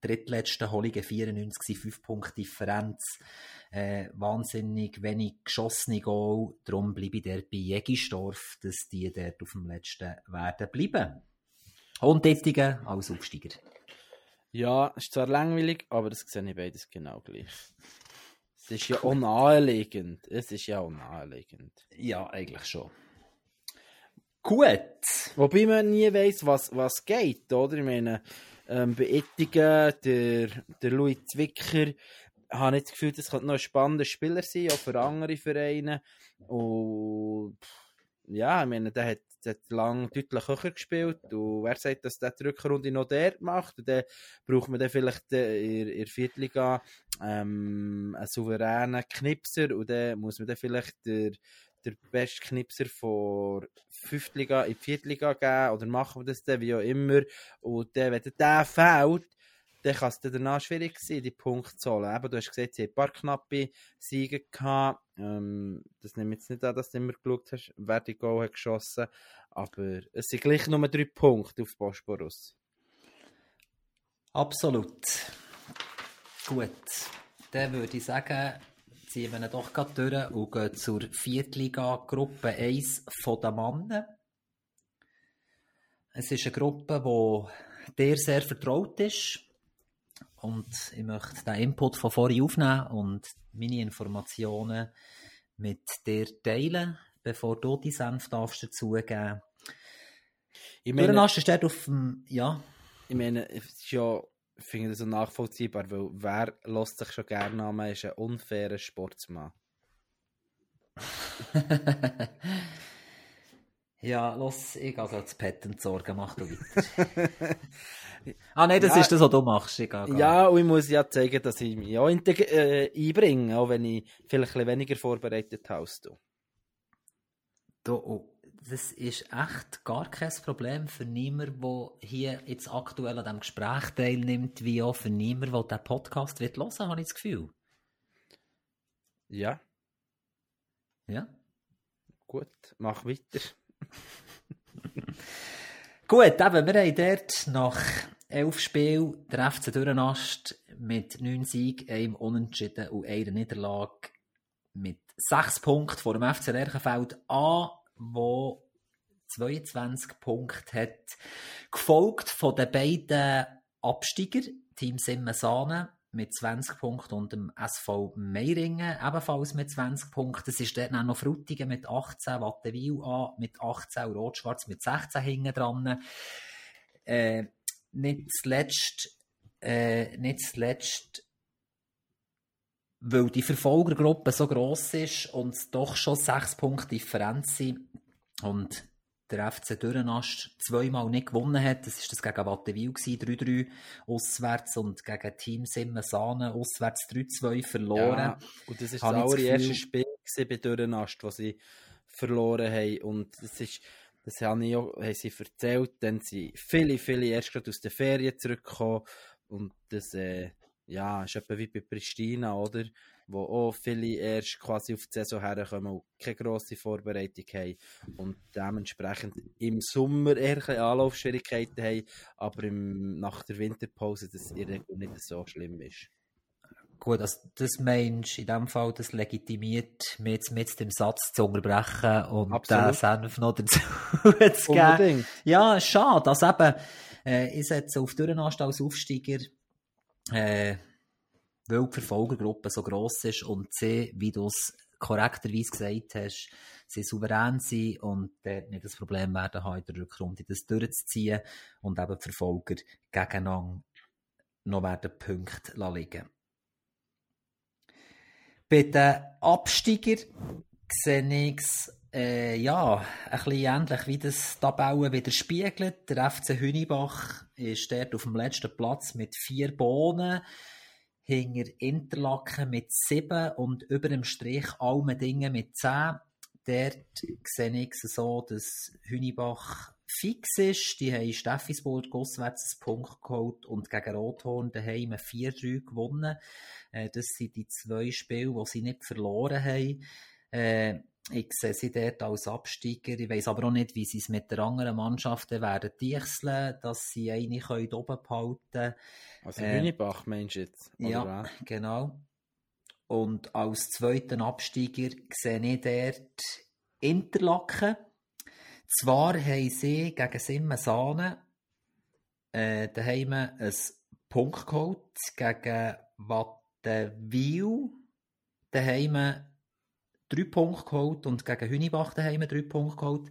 S3: drittletzten Holligen 94 5 Punkte Differenz. Äh, wahnsinnig wenig geschossene Goal. Darum bleibe ich dort bei Jägisdorf, dass die dort auf dem letzten werden bleiben. Und Dittigen als Aufsteiger.
S2: Ja, ist zwar langweilig, aber das sehe ich beides genau gleich. Es ist ja auch naheliegend. Es ist ja auch naheliegend.
S3: Ja, eigentlich schon. Gut.
S2: Wobei man nie weiss, was, was geht, oder? Ich meine, ähm, bei Ettigen, der, der Louis Zwicker, habe ich das Gefühl, das könnte noch ein spannender Spieler sein, auch für andere Vereine. Und ja, ich meine, der hat, hat lang deutlich höher gespielt. Und wer sagt, dass der die Rückrunde noch der macht? Und dann braucht man dann vielleicht äh, in, der Viertliga ähm, einen souveränen Knipser und dann muss man dann vielleicht der, der beste Knipser von Fünftliga in die Viertliga geben oder machen wir das dann, wie auch immer. Und dann, wenn der fehlt, dann kann es danach schwierig sein, die Punkte zu holen. Eben, du hast gesagt, sie haben ein paar knappe Siege gehabt. Ähm, das nehme ich jetzt nicht an, dass du immer geschaut hast, wer die Goal hat geschossen. Aber es sind gleich nur drei Punkte auf Bosporus.
S3: Absolut. Gut. Dann würde ich sagen, ziehen wir ihn doch gerade durch und gehen zur Viertliga Gruppe 1 von den Mannen. Es ist eine Gruppe, die dir sehr vertraut ist. Und ich möchte den Input von vorhin aufnehmen und meine Informationen mit dir teilen, bevor du die Senf darfst dazugeben.
S2: Ich
S3: Meine, du steht auf dem, ja,
S2: ich meine, es ist ja, ich finde das so nachvollziehbar, weil wer lässt sich schon gerne an, ist ein unfairer Sportsmann. [LAUGHS]
S3: Ja, los, ich gehe als Patent sorgen, mach du weiter. [LAUGHS] ah nein, das
S2: Ja.
S3: ist das, was du machst. Ich gehe.
S2: Ja, und ich muss ja zeigen, dass ich mich auch äh, einbringe, auch wenn ich vielleicht ein bisschen weniger vorbereitet habe als du.
S3: Du, oh, das ist echt gar kein Problem für niemanden, der hier jetzt aktuell an diesem Gespräch teilnimmt, wie auch für niemanden, der diesen Podcast wird hören, habe ich das Gefühl.
S2: Ja,
S3: Ja?
S2: gut, mach weiter. [LAUGHS]
S3: Gut, eben, wir haben dort nach elf Spielen der FC Dürrenast mit neun Siegen, einem Unentschieden und einer Niederlage mit sechs Punkten vor dem FC Lerchenfeld an, wo 22 Punkte hat. Gefolgt von den beiden Absteiger, Team Simmensahne mit 20 Punkten und dem SV Meiringen ebenfalls mit 20 Punkten. Es ist auch noch Frutigen mit 18, Wattenwil an mit 18 und Rot-Schwarz mit 16 hinten dran. Äh, nicht zuletzt, äh, nicht zuletzt, weil die Verfolgergruppe so gross ist und es doch schon 6 Punkte Differenz sind und der FC Dürrenast zweimal nicht gewonnen hat. Das war das gegen Wattenwil 3-3 auswärts und gegen Team Simmensahne auswärts 3-2 verloren. Ja,
S2: und das ist das allererste Spiel bei Dürrenast, das sie verloren haben. Und das ist, das haben, ich auch, haben sie erzählt, dann sind viele, viele erst gerade aus den Ferien zurückgekommen und das, äh, ja, ist etwa wie bei Pristina, oder? Wo auch viele erst quasi auf die Saison herkommen und keine grosse Vorbereitung haben und dementsprechend im Sommer eher Anlaufschwierigkeiten haben, aber im, nach der Winterpause das in der nicht so schlimm ist.
S3: Gut, also das meinst in dem Fall, das legitimiert, mich jetzt mit dem Satz zu unterbrechen und Absolut. den Senf noch dazu [LAUGHS] zu geben. Unbedingt. Ja, schade, also eben, äh, ich setze auf Dürrenast als Aufsteiger, äh, weil die Verfolgergruppe so gross ist und sie, wie du es korrekterweise gesagt hast, sie souverän sind und dort nicht das Problem werden haben, in der Rückrunde das durchzuziehen und eben die Verfolger gegeneinander noch werden Punkte liegen bei den Absteiger sehe ich es äh, ja, ein bisschen ähnlich wie das Tabellen widerspiegelt. Der FC Hünibach ist dort auf dem letzten Platz mit vier Bohnen, hinter Interlaken mit sieben und über dem Strich Almendingen mit zehn. Dort sehe ich es so, dass Hünibach fix ist. Die haben Steffisburg auswärts einen Punkt geholt und gegen Rothorn daheim 4-3 gewonnen. Äh, das sind die zwei Spiele, die sie nicht verloren haben. Ich sehe sie dort als Absteiger. Ich weiß aber auch nicht, wie sie es mit den anderen Mannschaften werden dichseln, dass sie eine können oben behalten
S2: Also äh, Hünibach meinst du jetzt?
S3: ja, was? [LAUGHS] genau. Und als zweiten Absteiger sehe ich dort Interlaken. Zwar haben sie gegen Simmensahne äh, daheim einen Punkt geholt, gegen Wattenwil daheim drei Punkte geholt und gegen Hünibach daheim drei Punkte geholt.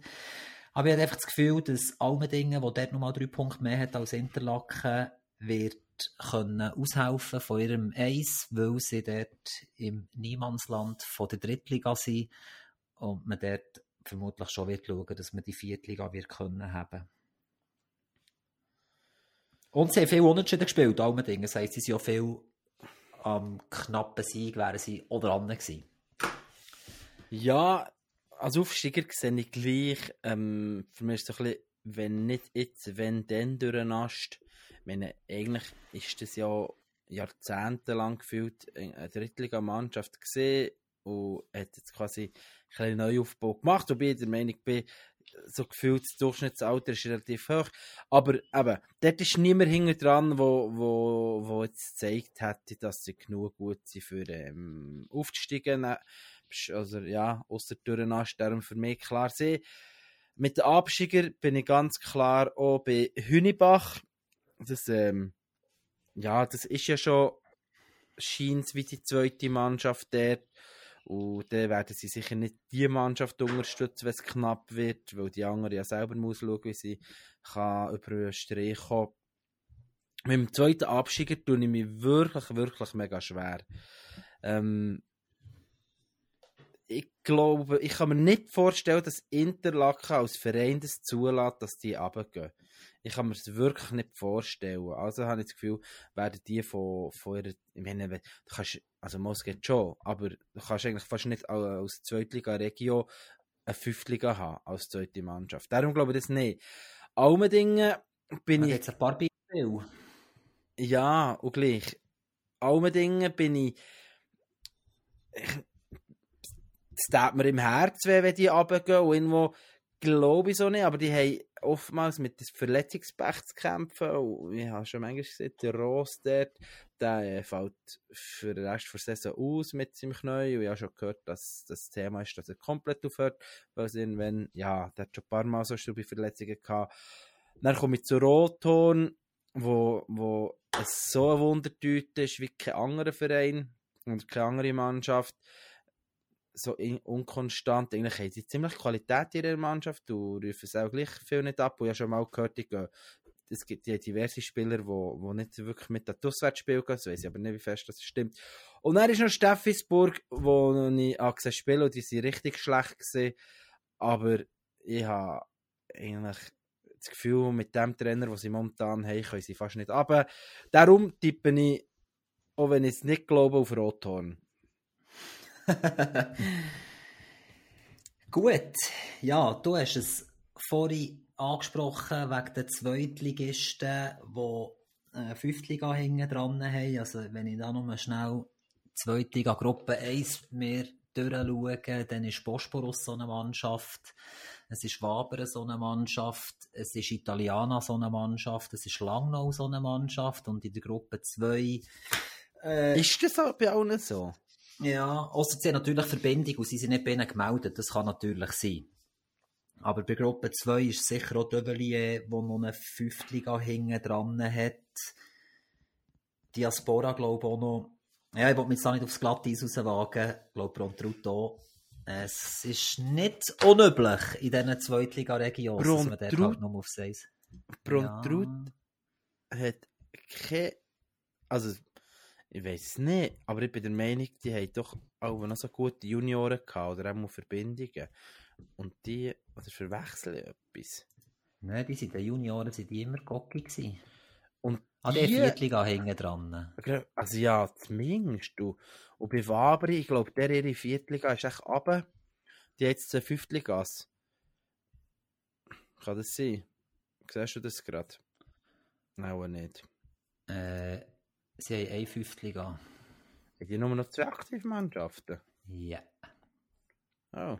S3: Aber ich habe einfach das Gefühl, dass Almendingen, wo dort nochmal drei Punkte mehr hat als Interlaken, wird können aushelfen von ihrem Eis, weil sie dort im Niemandsland von der Drittliga sind und man dort vermutlich schon wird schauen, dass man die Viertliga wird können haben. Und sie haben viel Unentschieden gespielt, Almendingen. Das heisst, sie sind auch viel am knappen Sieg wären sie oder dran gewesen.
S2: Ja, als Aufsteiger sehe ich gleich, ähm, für mich ist es ein bisschen, wenn nicht jetzt, wenn dann durchnascht. Ich meine, eigentlich ist das ja jahrzehntelang gefühlt eine Drittliga-Mannschaft gesehen und hat jetzt quasi ein Neuaufbau gemacht, wobei ich der Meinung bin, so gefühlt das Durchschnittsalter ist relativ hoch. Aber eben, dort ist niemand hinter dran, wo, wo, wo jetzt gezeigt hätte, dass sie genug gut sind für ähm, aufzusteigen. Also ja, außer Dürrenast, darum für mich klar sehen. Mit den Absteiger bin ich ganz klar auch bei Hünibach. Das, ähm, ja, das ist ja schon scheint wie die zweite Mannschaft dort. Und dann werden sie sicher nicht die Mannschaft unterstützen, wenn es knapp wird, weil die andere ja selber muss schauen, wie sie kann über den Strich kommen. Mit dem zweiten Absteiger tue ich mich wirklich, wirklich mega schwer. Ähm, ich glaube, ich kann mir nicht vorstellen, dass Interlaken als Verein das zulässt, dass die runtergehen. Ich kann mir das wirklich nicht vorstellen. Also habe ich das Gefühl, werden die von, von ihrer, ich meine, du kannst, also Moss geht schon, aber du kannst eigentlich fast nicht aus Zweitliga-Region eine Fünftliga haben, als zweite Mannschaft. Darum glaube ich das nicht. Almendingen bin ich...
S3: jetzt ein paar Beispiele.
S2: Ja, und gleich. Almendingen bin ich, ich es tut mir im Herz weh, wenn die runtergehen und irgendwo glaube ich so nicht, aber die haben oftmals mit dem Verletzungspech zu kämpfen. Und ich habe schon manchmal gesehen, der Ross dort, der äh, fällt für den Rest der Saison aus mit seinem Knie. Und ich habe schon gehört, dass das Thema ist, dass er komplett aufhört, weil es irgendwann, ja, der hat schon ein paar Mal so bei Verletzungen gehabt. Dann komme ich zu Rothorn, wo, wo es so ein Wundertüte ist wie kein anderer Verein und keine andere Mannschaft so unkonstant. Eigentlich haben sie ziemlich Qualität in ihrer Mannschaft. Du rufen auch gleich viel nicht ab. Und ich habe schon mal gehört, ich es gibt ja diverse Spieler, die wo, wo nicht wirklich mit der Auswärtsspiel gehen. So weiß ich aber nicht, wie fest das stimmt. Und dann ist noch Steffisburg, wo ich gesehen spiele und die sind richtig schlecht gesehen. Aber ich habe eigentlich das Gefühl, mit dem Trainer, den sie momentan haben, können sie fast nicht. Aber darum tippe ich, auch wenn ich es nicht glaube, auf Rothorn. [LAUGHS]
S3: Gut, ja, du hast es vorhin angesprochen wegen den Zweitligisten, die äh, Fünftliga hinten dran haben. Also wenn ich da nochmal schnell Zweitliga Gruppe 1 mehr durchschaue, dann ist Bosporus so eine Mannschaft, es ist Waber so eine Mannschaft, es ist Italiana so eine Mannschaft, es ist Langnau so eine Mannschaft. Und in der Gruppe 2
S2: äh, ist das auch bei allen so?
S3: Ja, außer sie haben natürlich Verbindung und sie sind nicht bei ihnen gemeldet, das kann natürlich sein. Aber bei Gruppe 2 ist sicher auch Dövelier, wo noch eine Fünftliga hinten dran hat. Diaspora, glaube ich, auch noch. Ja, ich wollte mich jetzt auch nicht aufs Glatteis rauswagen. Ich glaube, Brontrutt auch. Es ist nicht unüblich in diesen Zweitliga-Regionen, dass man dort halt nur auf 6.
S2: Brontrutt ja. hat keine. Also, ich weiß es nicht, aber ich bin der Meinung, die haben doch auch noch so gute Junioren gehabt oder auch Verbindungen. Und die, oder verwechseln etwas?
S3: Nein, die sind die Junioren, sind die immer Gocki gewesen.
S2: Und
S3: An der Viertliga hängen dran.
S2: Also ja, zumindest du. Und bei Wabri, ich glaube, der ihre Viertliga ist echt runter. Die hat jetzt eine Fünftligas. Kann das sein? Siehst du das gerade? Nein, auch nicht.
S3: Äh, sie haben eine Fünftliga.
S2: Haben die nur noch zwei Aktivmannschaften?
S3: Ja.
S2: Oh.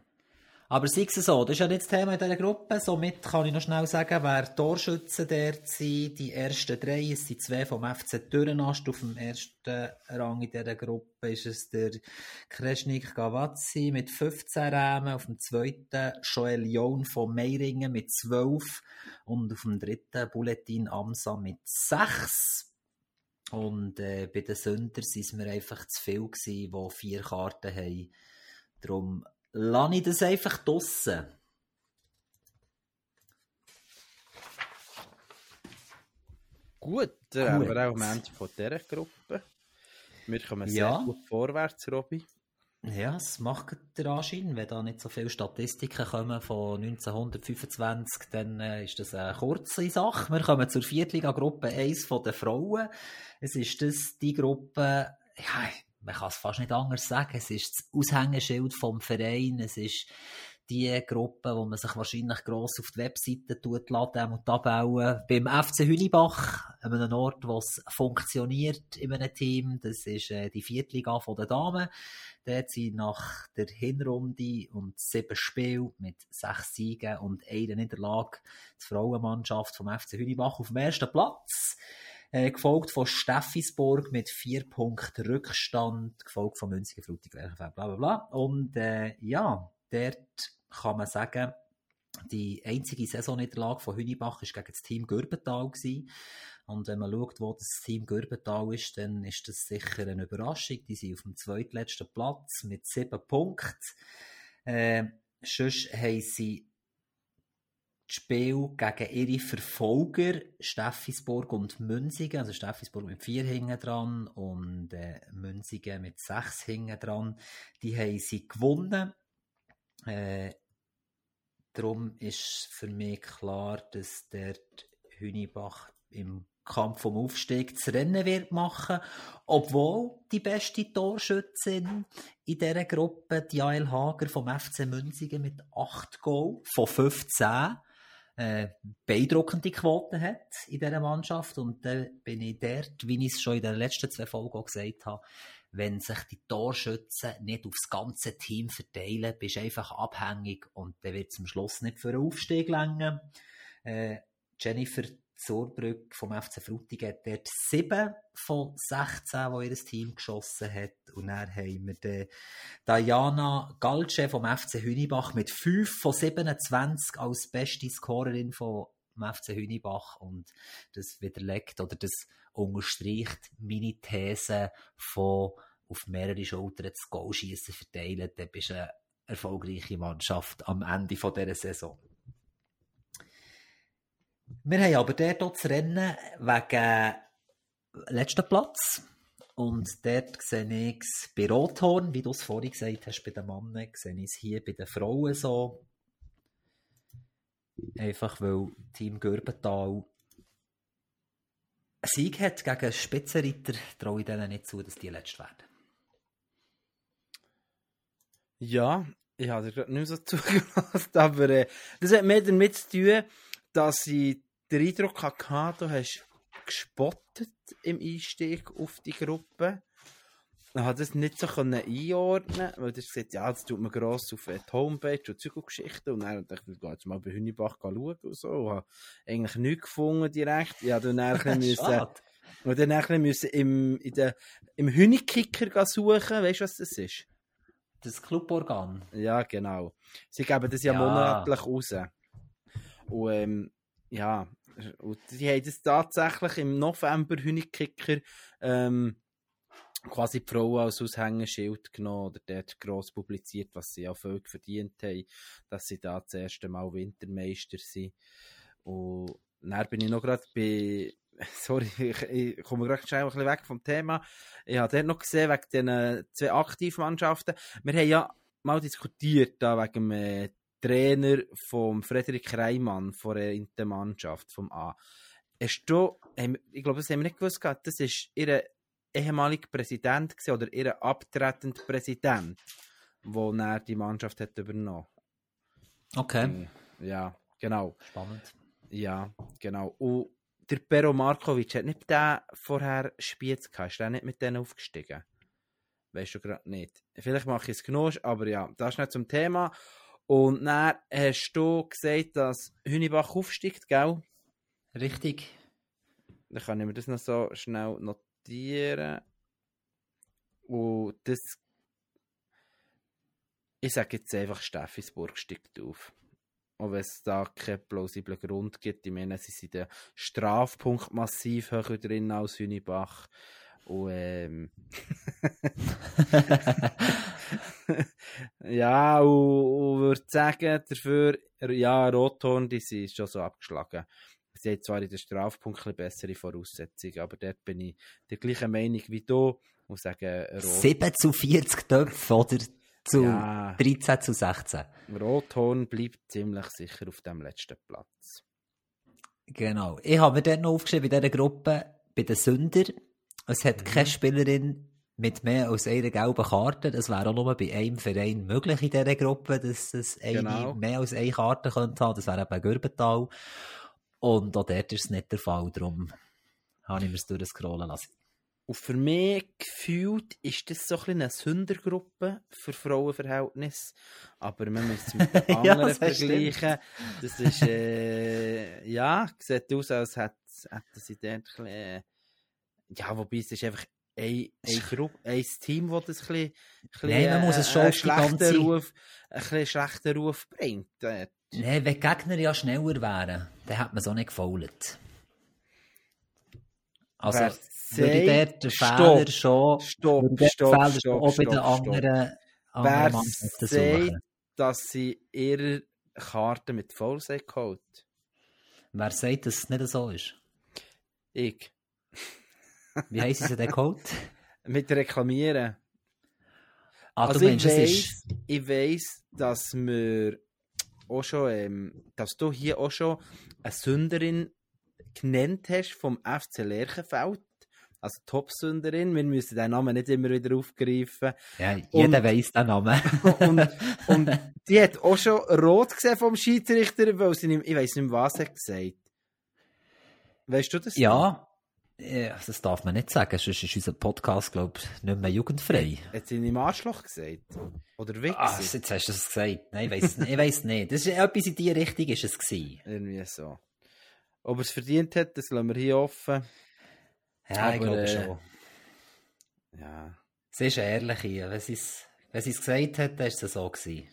S3: Aber sei es so, das ist ja nicht das Thema in dieser Gruppe. Somit kann ich noch schnell sagen, wer Torschützen dort sind. Die ersten drei, es sind zwei vom FC Dürrenast. Auf dem ersten Rang in dieser Gruppe ist es der Kreschnik Gavazzi mit 15 Rämen. Auf dem zweiten Joel John von Meiringen mit 12. Und auf dem dritten Bulletin Amsa mit 6. Und äh, bei den Sündern waren mir einfach zu viel, gewesen, die vier Karten haben. Darum lasse ich das einfach draussen.
S2: Gut, dann haben wir auch am Ende von dieser Gruppe. Wir kommen sehr ja. gut vorwärts, Robby.
S3: Ja, es macht der Anschein. Wenn da nicht so viele Statistiken kommen von 1925, dann äh, ist das eine kurze Sache. Wir kommen zur Viertliga-Gruppe 1 von den Frauen. Es ist das die Gruppe, ja, man kann es fast nicht anders sagen. Es ist das Aushängeschild vom Verein. Es ist die Gruppe, wo man sich wahrscheinlich gross auf die Webseite tut, laden und abbauen. Beim FC Hülibach, an einem Ort, wo es funktioniert in einem Team, das ist äh, die Viertliga den Damen. Dort sind nach der Hinrunde und sieben Spielen mit sechs Siegen und einer Niederlage die Frauenmannschaft vom FC Hülibach auf dem ersten Platz. Äh, gefolgt von Steffisburg mit vier Punkten Rückstand, gefolgt von Münzigen, Frutig, bla bla bla. Und äh, ja, dort kann man sagen, die einzige Saisonniederlage von Hünibach war gegen das Team Gürbental. Gewesen. Und wenn man schaut, wo das Team Gürbental ist, dann ist das sicher eine Überraschung. Die sind auf dem zweitletzten Platz mit sieben Punkten. Äh, sonst haben sie das Spiel gegen ihre Verfolger Steffisburg und Münzigen, also Steffisburg mit vier hinten dran und äh, Münzigen mit sechs hinten dran, die haben sie gewonnen. Äh, darum ist für mich klar, dass der Hünibach im Kampf um Aufstieg das Rennen wird machen, obwohl die beste Torschützin in dieser Gruppe, die Ael Hager vom FC Münzigen mit 8 Goal von 15 äh, beeindruckende Quoten hat in dieser Mannschaft. Und dann bin ich dort, wie ich es schon in den letzten zwei Folgen gesagt habe, wenn sich die Torschützen nicht aufs ganze Team verteilen, bist du einfach abhängig und dann wird es am Schluss nicht für einen Aufstieg länger. Äh, Jennifer Zurbrück vom FC Frutigen hat dort 7 von 16, die ihr Team geschossen hat. Und dann haben wir die Diana Galce vom FC Hünibach mit 5 von 27 als beste Scorerin vom FC Hünibach. Und das widerlegt oder das unterstreicht meine These von auf mehrere Schultern das Goalschießen verteilen. Dann bist du eine erfolgreiche Mannschaft am Ende dieser Saison. Wir haben aber dort auch das Rennen wegen letzten Platz. Und dort sehe ich es bei Rothorn, wie du es vorhin gesagt hast, bei den Männern, sehe ich es hier bei den Frauen so. Einfach weil Team Gürbental einen Sieg hat gegen Spitzenreiter, traue ich denen nicht zu, dass die letzt werden.
S2: Ja, ich habe dir gerade nicht so [LAUGHS] zugelassen, aber äh, das hat mehr damit zu tun, dass ich den Eindruck hatte, du hast gespottet im Einstieg auf die Gruppe. Ich konnte das nicht so einordnen, weil du gesagt ja, das tut mir gross auf die Homepage und Zügelgeschichten und dann dachte ich, ich gehe jetzt mal bei Hünibach schauen und so. Ich habe eigentlich nichts gefunden direkt. Habe dann ein [LAUGHS] müssen, und dann ein müssen im, in im Hünikicker suchen. Weißt du, was das ist?
S3: Das Cluborgan.
S2: Ja, genau. Sie geben das ja, ja. monatlich raus. Und ähm, ja, und die haben das tatsächlich im November Hünikicker ähm, quasi die Frauen als Aushängeschild genommen oder dort gross publiziert, was sie auch völlig verdient haben, dass sie da das erste Mal Wintermeister sind. Und dann bin ich noch gerade bei, [LAUGHS] sorry, ich, ich komme gerade ein bisschen weg vom Thema. Ich habe dort noch gesehen, wegen den zwei Aktivmannschaften. Wir haben ja mal diskutiert, da wegen dem äh, Trainer von Frederik Reimann von der Mannschaft, vom A. Hast du, ich glaube, das haben wir nicht gewusst, das ist ihre ehemaliger Präsident gewesen, oder ihr abtretender Präsident, wo er die Mannschaft hat übernommen.
S3: Okay.
S2: Hm, ja, genau.
S3: Spannend.
S2: Ja, genau. Und der Pero Markovic hat nicht den vorher gespielt gehabt. Ist der nicht mit denen aufgestiegen? Weißt du gerade nicht. Vielleicht mache ich es genug, aber ja, das ist nicht zum Thema. Und dann hast du gesagt, dass Hünibach aufsteigt, gell?
S3: Richtig.
S2: Dann kann ich mir das noch so schnell notieren studieren. Und das. Ich sage jetzt einfach, Steffisburg steigt auf. Auch wenn es da keinen plausiblen Grund gibt. Ich meine, sie sind der Strafpunkt massiv höher drin als Hünibach. Und ähm. [LAUGHS] ja, und, und würde sagen, dafür, ja, Rothorn, die sind schon so abgeschlagen sie haben zwar in den Strafpunkten bessere Voraussetzungen, aber dort bin ich der gleichen Meinung wie du. Ich muss sagen,
S3: Rot 7 zu 40 Töpfe oder zu ja, 13 zu 16.
S2: Rothorn bleibt ziemlich sicher auf dem letzten Platz.
S3: Genau. Ich habe mir dort noch aufgeschrieben in dieser Gruppe bei den Sünder. Es hat mhm. keine Spielerin mit mehr als einer gelben Karte. Das wäre auch nur bei einem Verein möglich in dieser Gruppe, dass es genau. mehr als eine Karte könnte haben. Das wäre eben Gürbental. Und auch dort ist es nicht der Fall, darum habe ich mir es durchscrollen lassen.
S2: Und für mich gefühlt ist das so ein eine Sündergruppe für Frauenverhältnis. Aber man muss es mit [LAUGHS] den anderen ja, vergleichen. Stimmt. Das ist, äh, ja, sieht aus, als hätten sie dort ein bisschen, äh, ja, wobei es ist einfach ein, ein, Gruppe, ein Team, das ein bisschen, ein bisschen
S3: Nein, man muss es schon
S2: einen schlechten Ruf, ein bisschen Ruf bringt. Dort.
S3: Nein, wenn die Gegner ja schneller wären, dann hat man so nicht gefault. Also, Wer würde der den Fehler schon,
S2: stopp,
S3: stopp,
S2: stopp,
S3: stopp, stopp, auch bei den anderen,
S2: anderen Mannschaften sagt, dass sie ihre Karte mit Vollsee geholt
S3: Wer sagt, dass es nicht so ist?
S2: Ich.
S3: Wie heißen sie denn geholt? [LAUGHS]
S2: mit Reklamieren.
S3: Ah, also meinst,
S2: ich, weiss, ich weiss, dass wir auch schon, ähm, dass du hier auch schon eine Sünderin genannt hast vom FC Lerchenfeld. Also Top-Sünderin, wir müssen den Namen nicht immer wieder aufgreifen.
S3: Ja, jeder weiss den Namen. [LAUGHS]
S2: und, und die hat auch schon rot gesehen vom Schiedsrichter, weil sie nicht, ich weiss nicht was er gesagt. Weißt du das?
S3: Ja, ja, das darf man nicht sagen, sonst ist unser Podcast, glaube ich, nicht mehr jugendfrei.
S2: Hat sie ihn im Arschloch gesagt? Oder Wichser?
S3: Ah, jetzt hast du es gesagt. Nein, ich ich weiss nicht. Das ist etwas in die Richtung ist es gewesen.
S2: Irgendwie so. Ob er es verdient hat, das lassen wir hier offen.
S3: Ja, Aber, ich glaube äh, schon.
S2: Ja.
S3: Sie ist ehrlich hier. Wenn sie es, wenn sie es gesagt hat, dann ist es so gewesen.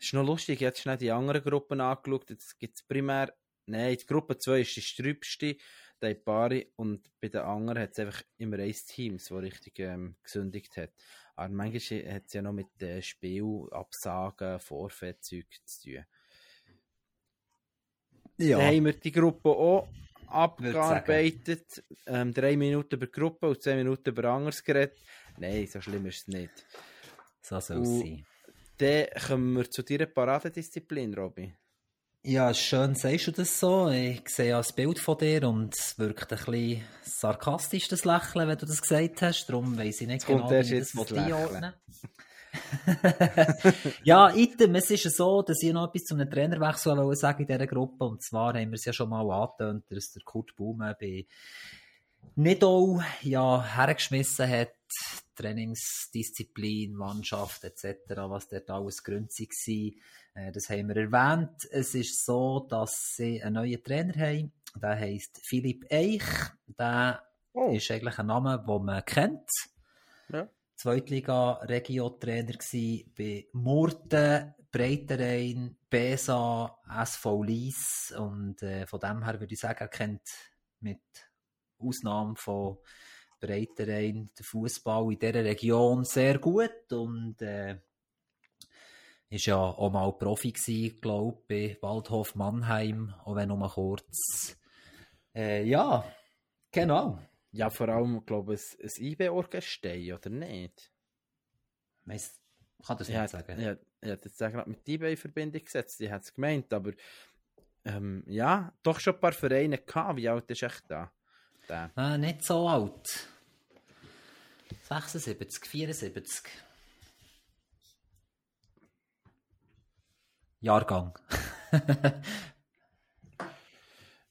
S2: Es ist noch lustig, ich habe schnell die anderen Gruppen angeschaut. Jetzt gibt es primär, nein, die Gruppe 2 ist die strübste die Paare und bei den anderen hat es einfach immer ein Team, das richtig ähm, gesündigt hat. Aber manchmal hat es ja noch mit äh, Spielabsagen, Vorfehlzeug zu tun. Ja. Dann haben wir die Gruppe auch abgearbeitet. Ähm, drei Minuten über die Gruppe und zehn Minuten über anderes geredet. Nein, so schlimm ist es nicht.
S3: So soll es sein.
S2: Dann kommen wir zu deiner Paradedisziplin, Robby.
S3: Ja, schön sagst du das so. Ich sehe ja ein Bild von dir und es wirkt ein bisschen sarkastisch, das Lächeln, wenn du das gesagt hast. Darum weiss ich nicht genau, wie ich das einordnen [LAUGHS] ja, item, es ist so, dass ich noch etwas zu einem Trainerwechsel sagen in dieser Gruppe. Und zwar haben wir es ja schon mal angetönt, dass der Kurt Baume bei Nidau ja hergeschmissen hat. Trainingsdisziplin, Mannschaft etc., was dort alles Gründe war. Äh, das haben wir erwähnt. Es ist so, dass sie einen neuen Trainer haben. Der heisst Philipp Eich. Der oh. ist eigentlich ein Name, den man kennt. Ja. Zweitliga-Regio-Trainer bei Murten, Breiterein, Besa, SV Lies. Und äh, von dem her würde ich sagen, er kennt mit Ausnahme von Breiterein den Fußball in dieser Region sehr gut. Und äh, ist ja auch mal Profi gewesen, glaube ich, bei Waldhof Mannheim, auch wenn nur mal kurz. Äh, ja, genau.
S2: Ja, vor allem, glaube ich, ein, ein IB-Orgestein, oder nicht?
S3: Weiss, kann das nicht sagen.
S2: Ja, ich hätte jetzt gerade mit IB in Verbindung gesetzt, die hat es gemeint, aber ähm, ja, doch schon ein paar Vereine gehabt. Wie alt ist echt da?
S3: Der? Äh, nicht so alt. 76, 74. Jahrgang. [LAUGHS]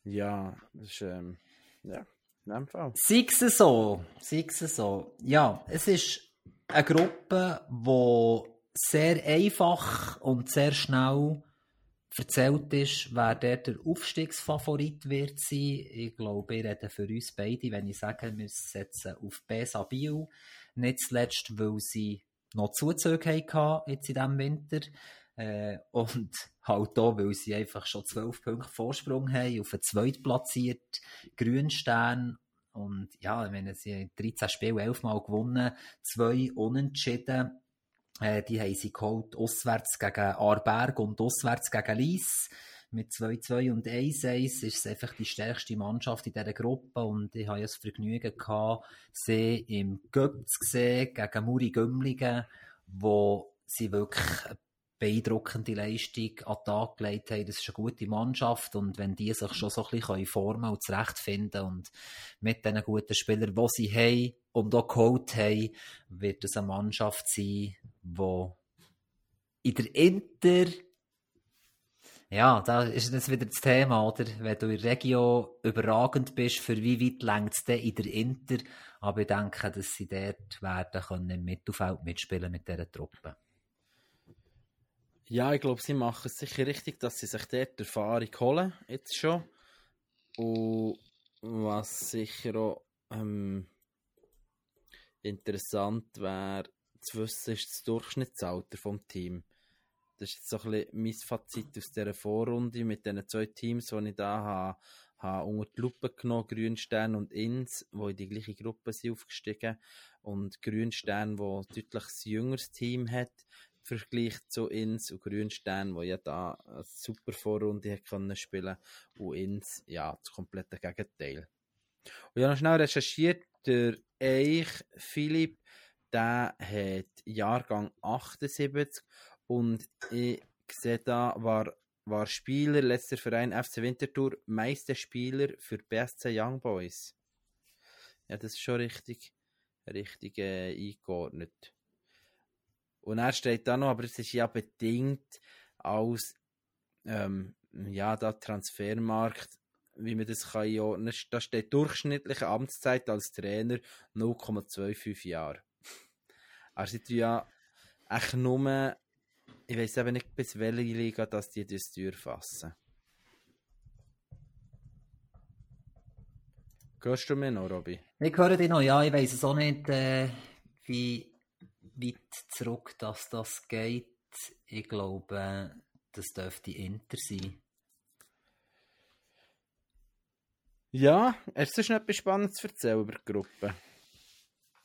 S2: ja, das ist, ähm, ja, in dem Fall.
S3: Sei es so, sei es so. Ja, es ist eine Gruppe, die sehr einfach und sehr schnell erzählt ist, wer der, der Aufstiegsfavorit wird sein. Ich glaube, ich rede für uns beide, wenn ich sage, wir setzen auf Besa Biel. Nicht zuletzt, weil sie noch Zuzüge hatten jetzt in diesem Winter. Äh, und [LAUGHS] halt auch, weil sie einfach schon 12 Punkte Vorsprung haben, auf den zweitplatziert Grünstern. Und ja, meine, sie haben 13 Spiele 11 Mal gewonnen, zwei unentschieden. Äh, die haben sie geholt, auswärts gegen Arberg und auswärts gegen Lies. Mit 2-2 und 1-1 ist es einfach die stärkste Mannschaft in dieser Gruppe und ich habe das Vergnügen gehabt, sie im Göpp zu sehen gegen Muri Gümligen, wo sie wirklich beeindruckende Leistung an den Tag gelegt haben. Das ist eine gute Mannschaft und wenn die sich schon so ein bisschen formen und zurechtfinden und mit diesen guten Spielern, die sie haben und auch geholt haben, wird es eine Mannschaft sein, die in der Inter ja, da ist jetzt wieder das Thema, oder? Wenn du in der Region überragend bist, für wie weit längt es denn in der Inter? Aber ich denke, dass sie dort werden können im Mittelfeld mitspielen mit dieser Truppe.
S2: Ja, ich glaube, sie machen es sicher richtig, dass sie sich dort Erfahrung holen, jetzt schon. Und was sicher auch ähm, interessant wäre, zu wissen, ist das Durchschnittsalter vom Team. Das ist jetzt so ein bisschen mein Fazit aus dieser Vorrunde mit den zwei Teams, die ich da habe, habe unter die Lupe genommen, Grünstern und Inns, die in die gleiche Gruppe sind aufgestiegen und Grünstern, wo deutlich ein jüngeres Team hat, Vergleich zu Ins und Grünstein, wo ja da eine super Vorrunde hat können spielen und Ins, ja, das komplette Gegenteil. Und habe noch schnell recherchiert, der Eich Philipp, der hat Jahrgang 78 und ich sehe da, war, war Spieler, letzter Verein FC Winterthur, meiste Spieler für BSC Young Boys. Ja, das ist schon richtig, richtig äh, eingeordnet. Und er steht da noch, aber es ist ja bedingt aus ähm, ja, da Transfermarkt, wie man das kann einordnen. Da steht durchschnittliche Amtszeit als Trainer 0,25 Jahre. Also sie ja echt nur, ich weiß eben nicht bis welche Liga, dass die das durchfassen. Hörst du mir noch, Robby?
S3: Ich höre dich noch, ja, ich weiß es auch nicht, äh, wie weit zurück, dass das geht. Ich glaube, das dürfte Inter sein.
S2: Ja, hast du noch etwas Spannendes zu erzählen über die Gruppe?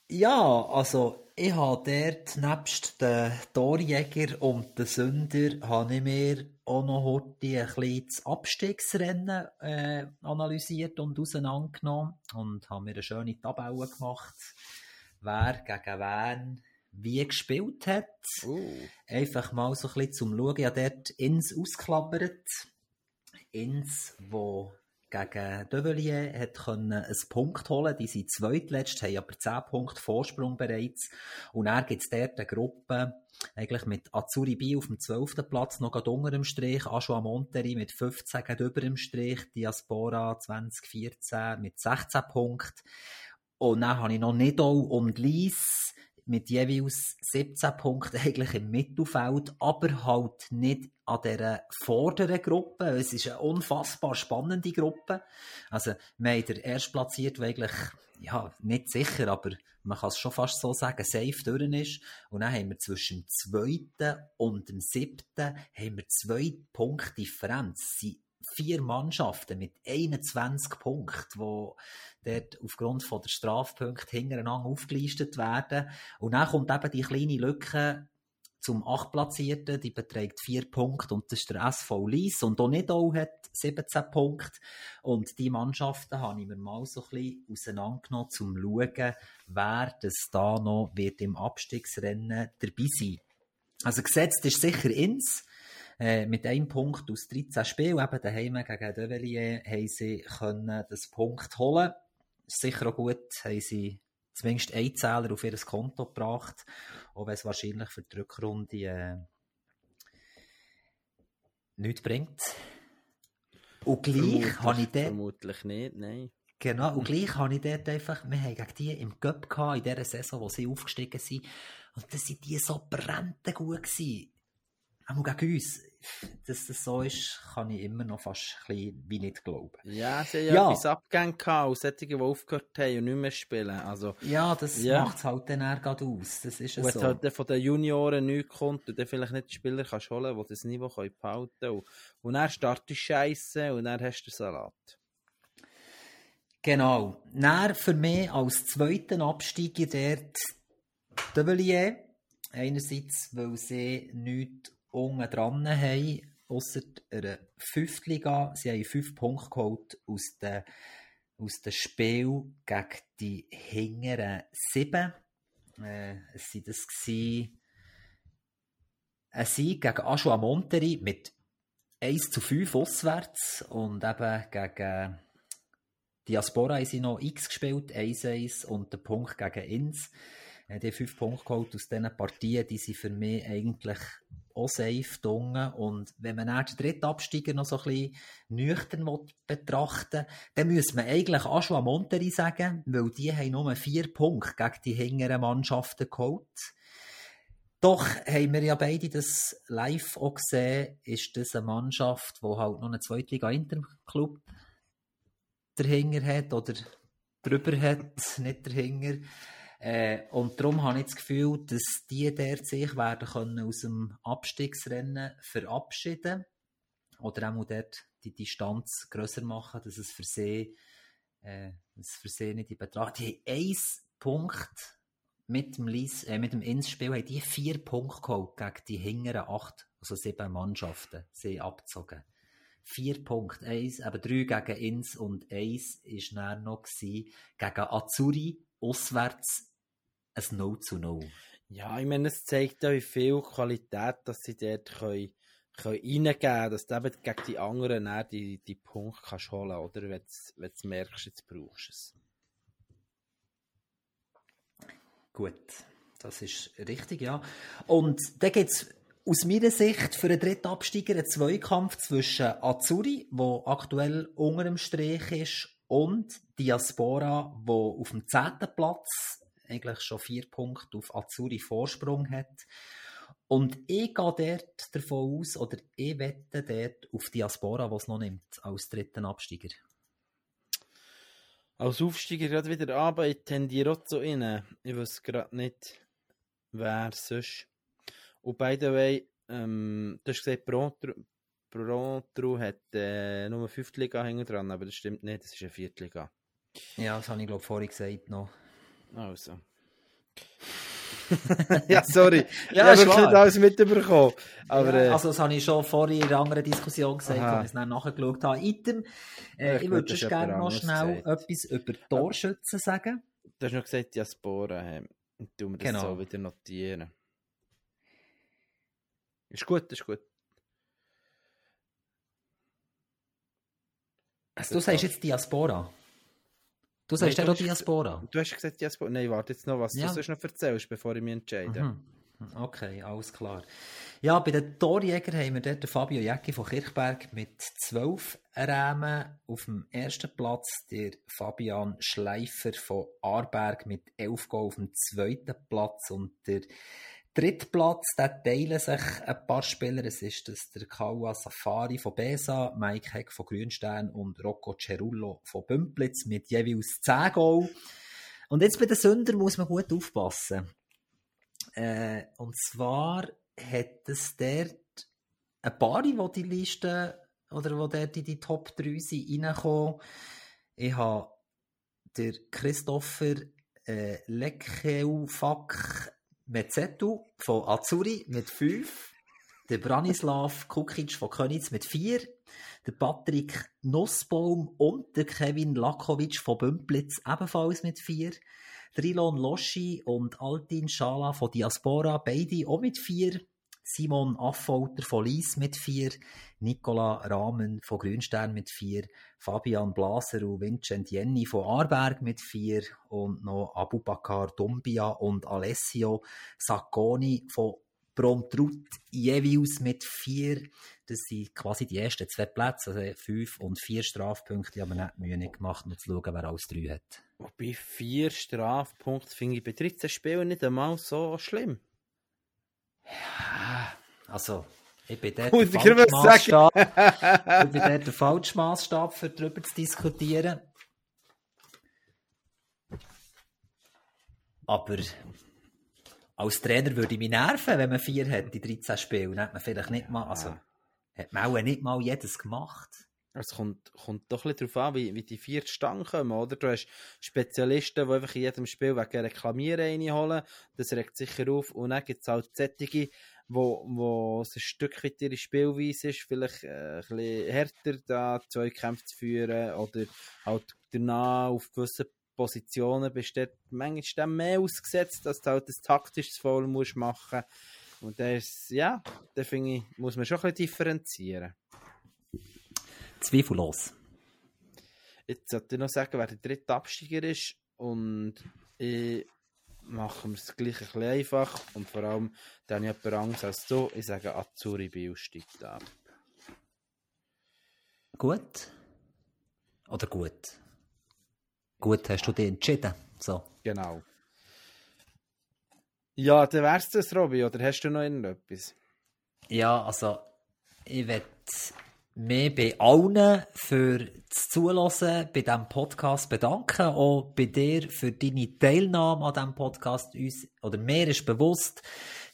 S3: Ja, also ich habe dort nebst den Torjäger und den Sünder habe ich mir auch noch heute ein bisschen das Abstiegsrennen äh, analysiert und auseinandergenommen und habe mir eine schöne Tabelle gemacht, wer gegen wen wie gespielt hat. Uh. Einfach mal so ein bisschen zum Schauen. Habe dort ins ausklappert. Inns, wo gegen Dövelier hat können einen Punkt holen. Die sind zweitletzt, haben aber 10 Punkte Vorsprung bereits. Und dann gibt es dort eine Gruppe, eigentlich mit Azuri B auf dem 12. Platz, noch gerade unter dem Strich, Aschua Monteri mit 15 über dem Strich, Diaspora 2014 mit 16 Punkten. Und dann habe ich noch Nidau und Lies mit jeweils 17 Punkten eigentlich im Mittelfeld, aber halt nicht an dieser vorderen Gruppe. Es ist eine unfassbar spannende Gruppe. Also, wir haben den Erstplatziert, der eigentlich, ja, nicht sicher, aber man kann es schon fast so sagen, safe durch ist. Und dann haben wir zwischen dem zweiten und dem siebten haben wir zwei Punkte Differenz. Sie vier Mannschaften mit 21 Punkten, die dort aufgrund von der Strafpunkte hintereinander aufgelistet werden. Und dann kommt eben die kleine Lücke zum Achtplatzierten, die beträgt vier Punkte und das ist der SV Lies und Onido hat 17 Punkte und die Mannschaften habe ich mir mal so ein bisschen auseinandergenommen, um zu schauen, wer das da noch wird im Abstiegsrennen dabei sein. Also gesetzt ist sicher ins, äh, mit einem Punkt aus 13 Spielen, eben daheim gegen Develier, haben sie können das Punkt holen. Sicher auch gut, haben sie zumindest einen Zähler auf ihr Konto gebracht, auch wenn es wahrscheinlich für die Rückrunde äh, nichts bringt. Und gleich habe ich dort...
S2: Vermutlich nicht, nein.
S3: Genau, und gleich habe ich dort einfach, wir haben gegen die im Cup gehabt, in dieser Saison, wo sie aufgestiegen sind, und das sind die so brennend gut gewesen auch gegen uns, dass das so ist, kann ich immer noch fast ein bisschen wie nicht glauben.
S2: Ja, sie haben ja, etwas Abgänge gehabt, und solche, die aufgehört haben und nicht mehr spielen. Also,
S3: ja, das ja. macht es halt dann eher gerade aus. Das ist und
S2: so. wenn halt von den Junioren nichts kommt und dann vielleicht nicht die Spieler kannst holen, die das Niveau können behalten können. Und, und dann startest du Scheiße und dann hast du den Salat.
S3: Genau. Dann für mich als zweiten Absteiger dort Develier. Einerseits, weil sie nichts unten dran haben, ausser einer Fünftliga. Sie haben fünf Punkte geholt aus dem, aus Spiel gegen die hinteren sieben. Äh, es war das gewesen, ein Sieg gegen Aschua Monteri mit 1 zu 5 auswärts und eben gegen Diaspora haben sie noch X gespielt, 1-1 und der Punkt gegen Inns. Die fünf Punkte geholt aus diesen Partien, die sind für mich eigentlich auch safe dunge. Und wenn man den dritten Absteiger noch so ein bisschen nüchtern betrachten dann müsste man eigentlich am Monteri sagen, weil die haben nur vier Punkte gegen die hinteren Mannschaften geholt. Doch haben wir ja beide das live auch gesehen, ist das eine Mannschaft, die halt noch einen Zweitliga-Interclub dahinter hat oder drüber hat, nicht dahinter. Äh, und darum habe ich das Gefühl, dass die dort sich werden können aus dem Abstiegsrennen verabschieden oder auch dort die Distanz grösser machen, dass es für sie, äh, das für sie nicht in Betracht. Die haben einen Punkt mit dem, Lies, äh, mit dem Ins-Spiel, haben die vier Punkte geholt gegen die hinteren acht, also sieben Mannschaften, sie abgezogen. Vier Punkte, eins, aber drei gegen Ins und eins war dann noch gegen Azuri, auswärts ein No zu No.
S2: Ja, ich meine, es zeigt auch, wie viel Qualität dass sie dort können, können reingeben können, dass du eben gegen die anderen auch die, die Punkte kannst holen oder wenn du merkst, jetzt brauchst du es.
S3: Gut, das ist richtig, ja. Und da gibt es aus meiner Sicht für den dritten Absteiger einen Zweikampf zwischen Azuri, wo aktuell unter dem Strich ist, und Diaspora, wo auf dem zehnten Platz eigentlich schon vier Punkte auf Azuri Vorsprung hat. Und ich gehe dort davon aus, oder ich wette dort auf Diaspora, was noch nimmt, als dritten Absteiger.
S2: Als Aufsteiger gerade wieder ich tendiere auch zu innen. Ich weiß gerade nicht, wer sonst. Und by the way, ähm, du hast gesagt, Brontru hat äh, nur eine Fünftliga hinten dran, aber das stimmt nicht, das ist eine Viertliga.
S3: Ja, das habe ich glaube vorhin gesagt noch.
S2: Also. [LAUGHS] ja, sorry. ja, ich habe nicht alles mitbekommen. Aber,
S3: ja, äh, also, das habe ich schon vorhin in einer anderen Diskussion gesagt, Aha. als ich es dann nachgeschaut habe. Item, äh, ja, ich würde gerne noch schnell gesagt. etwas über Torschützen sagen.
S2: Du hast noch gesagt, Diaspora. Hey. Tun wir das genau. so wieder notieren. Ist gut, ist gut.
S3: Also, du sagst jetzt Diaspora. Du sagst ja auch Diaspora.
S2: Du hast gesagt Diaspora. Nein, warte jetzt noch, was ja. du sonst noch erzählst, bevor ich mich entscheide.
S3: Mhm. Okay, alles klar. Ja, bei den Torjägern haben wir dort den Fabio Jäcki von Kirchberg mit 12 Rämen. Auf dem ersten Platz der Fabian Schleifer von Arberg mit 11 Goal auf dem zweiten Platz. Und der dritte Platz, da teilen sich ein paar Spieler. Es ist das der Kawa Safari von Besa, Mike Heck von Grünstein und Rocco Cerullo von Bümplitz mit jeweils 10 Goal. Und jetzt bei den Sündern muss man gut aufpassen. Äh, und zwar hat es dort ein paar, die die Liste oder wo dort in die Top 3 sind, reingekommen. Ich habe der Christopher äh, Lekeufak Metzetu von Azuri mit 5, der Branislav Kukic von Könitz mit 4, der Patrick Nussbaum und der Kevin Lakovic von Bümplitz ebenfalls mit 4, Trilon Loschi und Altin Schala von Diaspora, beide auch mit vier. Simon Affolter von Lies mit vier, Nicola Rahmen von Grünstern mit vier, Fabian Blaser und Vincent Jenny von Arberg mit vier und noch Abubakar Dumbia und Alessio Sacconi von Bromtrut jeweils mit vier. Das sind quasi die ersten zwei Plätze, also fünf und vier Strafpunkte, aber nicht Mühe gemacht, um zu schauen, wer alles drei hat.
S2: Bei vier Strafpunkten finde ich bei 13 Spielen nicht einmal so schlimm.
S3: Ja, also, ich bin dort Gut, der Falschmaßstab. ich bin dort der Falschmaßstab, für darüber zu diskutieren. Aber als Trainer würde ich mich nerven, wenn man vier hat, die 13 Spiele. Hat man vielleicht nicht mal, also, hat man auch nicht mal jedes gemacht.
S2: Es kommt, kommt doch ein bisschen darauf an, wie, wie die vier Stangen kommen, oder? Du hast Spezialisten, die einfach in jedem Spiel wegen Reklamieren reinholen. Das regt sicher auf. Und dann gibt es halt Sättige, wo, wo es ein Stück weit ihre Spielweise ist, vielleicht äh, ein bisschen härter da zwei Kämpfe zu führen oder halt danach auf gewissen Positionen besteht manchmal mehr ausgesetzt, dass du halt das taktisches Foul musst machen Und das, ja, da finde ich, muss man schon ein bisschen differenzieren.
S3: Zweifellos.
S2: Jetzt sollte ich noch sagen, wer der dritte Absteiger ist. Und ich mache es gleich ein bisschen einfach. Und vor allem, da habe ich jemand Angst als du. Ich sage, Azuri Biel steigt ab.
S3: Gut. Oder gut. Gut, hast du dich entschieden. So.
S2: Genau. Ja, dann wär's das, Robby, oder hast du noch irgendetwas?
S3: Ja, also, ich werde mich bei allen für das Zulassen bei diesem Podcast bedanken. Auch bei dir für deine Teilnahme an diesem Podcast. Uns, oder mir ist bewusst,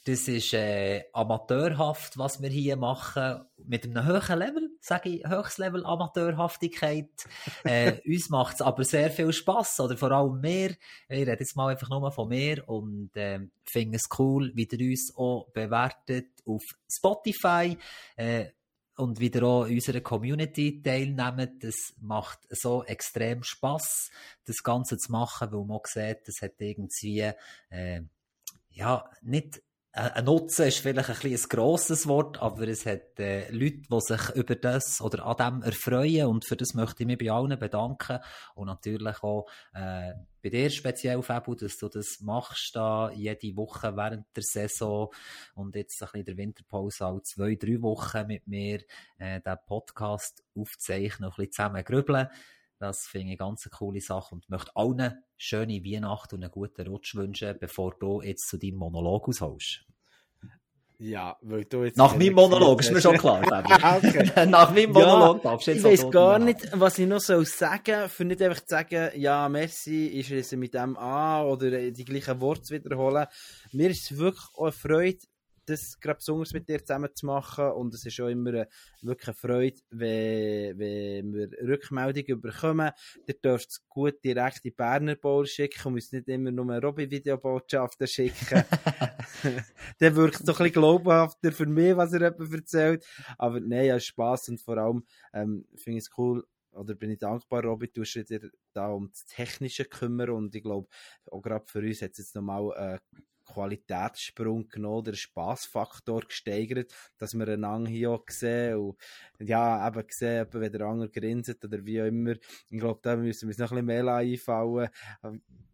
S3: das ist äh, amateurhaft, was wir hier machen. Mit einem hohen Level, sage ich, höchstes Level Amateurhaftigkeit. [LAUGHS] äh, uns macht es aber sehr viel Spass oder vor allem mir. Ich rede jetzt mal einfach nur von mir und äh, finde es cool, wie ihr uns auch bewertet auf Spotify. Äh, und wieder auch unserer Community teilnehmen. Das macht so extrem Spaß, das Ganze zu machen, weil man sieht, das hat irgendwie, äh, ja, nicht ein Nutzen ist vielleicht ein, ein grosses Wort, aber es hat äh, Leute, die sich über das oder an dem erfreuen und für das möchte ich mich bei allen bedanken und natürlich auch äh, bei dir speziell, Fabu, dass du das machst da jede Woche während der Saison und jetzt ein bisschen in der Winterpause auch zwei, drei Wochen mit mir äh, den Podcast aufzeichnen, ein bisschen zusammen grübeln. Das finde ich eine ganz coole Sache und möchte allen schöne Weihnachten und einen guten Rutsch wünschen, bevor du jetzt zu deinem Monolog ausholst.
S2: Ja, weil du jetzt.
S3: Nach meinem Monolog, ist mir schon klar. [LAUGHS] okay. [LAUGHS] Nach meinem Monolog ja,
S2: Ich weiß gar nicht, was ich noch soll sagen für nicht einfach zu sagen, ja, merci, ist es mit dem an oder die gleichen Worte wiederholen. Mir ist es wirklich auch eine Freude, das gerade besonders mit dir zusammen zu machen und es ist auch immer eine, wirklich eine Freude, wenn, wenn wir Rückmeldungen bekommen. Ihr dürft gut direkt in Berner Bowl schicken und müsst nicht immer nur Robby-Videobotschaften schicken. [LAUGHS] [LAUGHS] Dann wirkt es doch ein bisschen glaubhafter für mich, was ihr jemand erzählt. Aber nein, ja, Spass und vor allem ähm, finde ich es cool, oder bin ich dankbar, Robby, du hast dir da um das Technische kümmern und ich glaube, auch gerade für uns hat es jetzt nochmal äh, Qualitätssprung genommen, der Spaßfaktor gesteigert, dass wir einander hier auch sehen und ja, eben sehen, wenn der andere grinset oder wie auch immer. Ich glaube, da müssen wir uns noch ein bisschen mehr einfallen.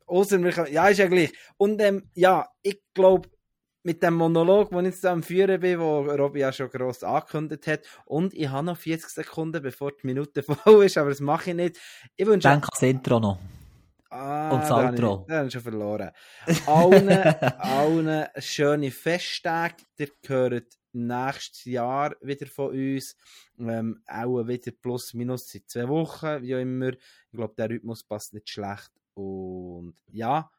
S2: Außer wir können, ja, ist ja gleich. Und ähm, ja, ich glaube, mit dem Monolog, den ich jetzt am Führen bin, wo Robby ja schon gross angekündigt hat. Und ich habe noch 40 Sekunden, bevor die Minute [LAUGHS] voll ist, aber das mache ich nicht. Ich
S3: wünsche... Denk ans Intro noch.
S2: Ah, und das Outro. Da habe ich schon verloren. Allen, [LAUGHS] allen schöne Festtage. Ihr gehört nächstes Jahr wieder von uns. Ähm, auch wieder plus minus seit zwei Wochen, wie auch immer. Ich glaube, der Rhythmus passt nicht schlecht. Und ja,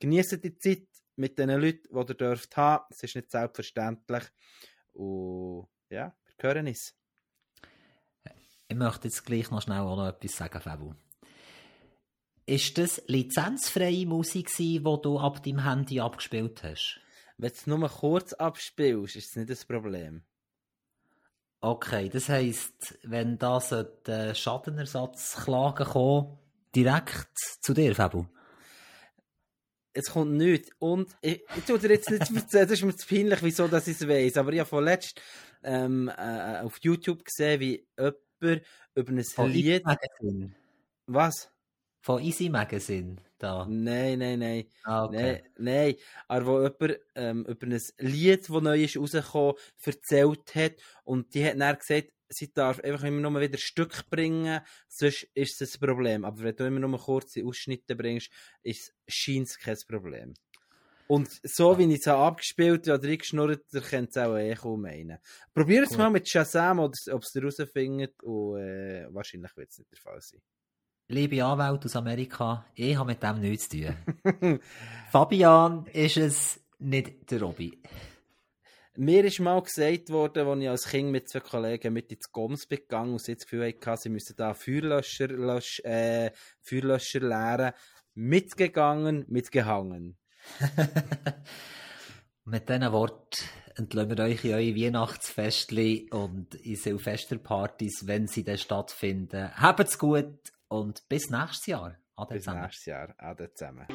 S2: genießt die Zeit mit den Leuten, die ihr dürft haben. Es ist nicht selbstverständlich. Und ja, wir hören es.
S3: Ich möchte jetzt gleich noch schnell auch noch etwas sagen, Fabu. Ist das lizenzfreie Musik, die du ab deinem Handy abgespielt hast?
S2: Wenn du es nur kurz abspielst, ist es nicht das Problem.
S3: Okay, das heisst, wenn da eine Schadenersatzklage kommen, direkt zu dir, Fabu?
S2: es kommt nichts. Und ich, ich tue dir jetzt nicht [LAUGHS] erzählen, das ist mir zu peinlich, wieso dass ich es weiss. Aber ich habe vorletzt ähm, äh, auf YouTube gesehen, wie jemand über ein
S3: Von
S2: Lied. Was?
S3: Von Easy Magazine. Da.
S2: Nein, nein, nein.
S3: Ah, okay.
S2: Nein, nein. Aber wo jemand ähm, über ein Lied, das neu ist rausgekommen, erzählt hat. Und die hat dann gesagt, sie darf einfach immer nur wieder Stück bringen, sonst ist es ein Problem. Aber wenn du immer nur kurze Ausschnitte bringst, ist, scheint es kein Problem. Und so wie ich es abgespielt oder reingeschnurrt, ihr könnt es auch eh kaum meinen. Probiert es mal mit Shazam, ob es herausfindet und äh, wahrscheinlich wird es nicht der Fall sein.
S3: Liebe Anwälte aus Amerika, ich habe mit dem nichts zu tun. [LAUGHS] Fabian ist es nicht der Robby.
S2: Mir ist mal gesagt worden, als ich als Kind mit zwei Kollegen mit ins Goms gegangen und sie das Gefühl hatte, sie müssen da Feuerlöscher, Lösch, äh, Feuerlöscher leeren. Mitgegangen, mitgehangen. [LAUGHS]
S3: mit diesen Worten entlösen wir euch in eure Weihnachtsfestli und in Silvesterpartys, wenn sie dann stattfinden. Habt's gut und bis nächstes Jahr.
S2: Ade bis zusammen. nächstes Jahr. Ade zusammen.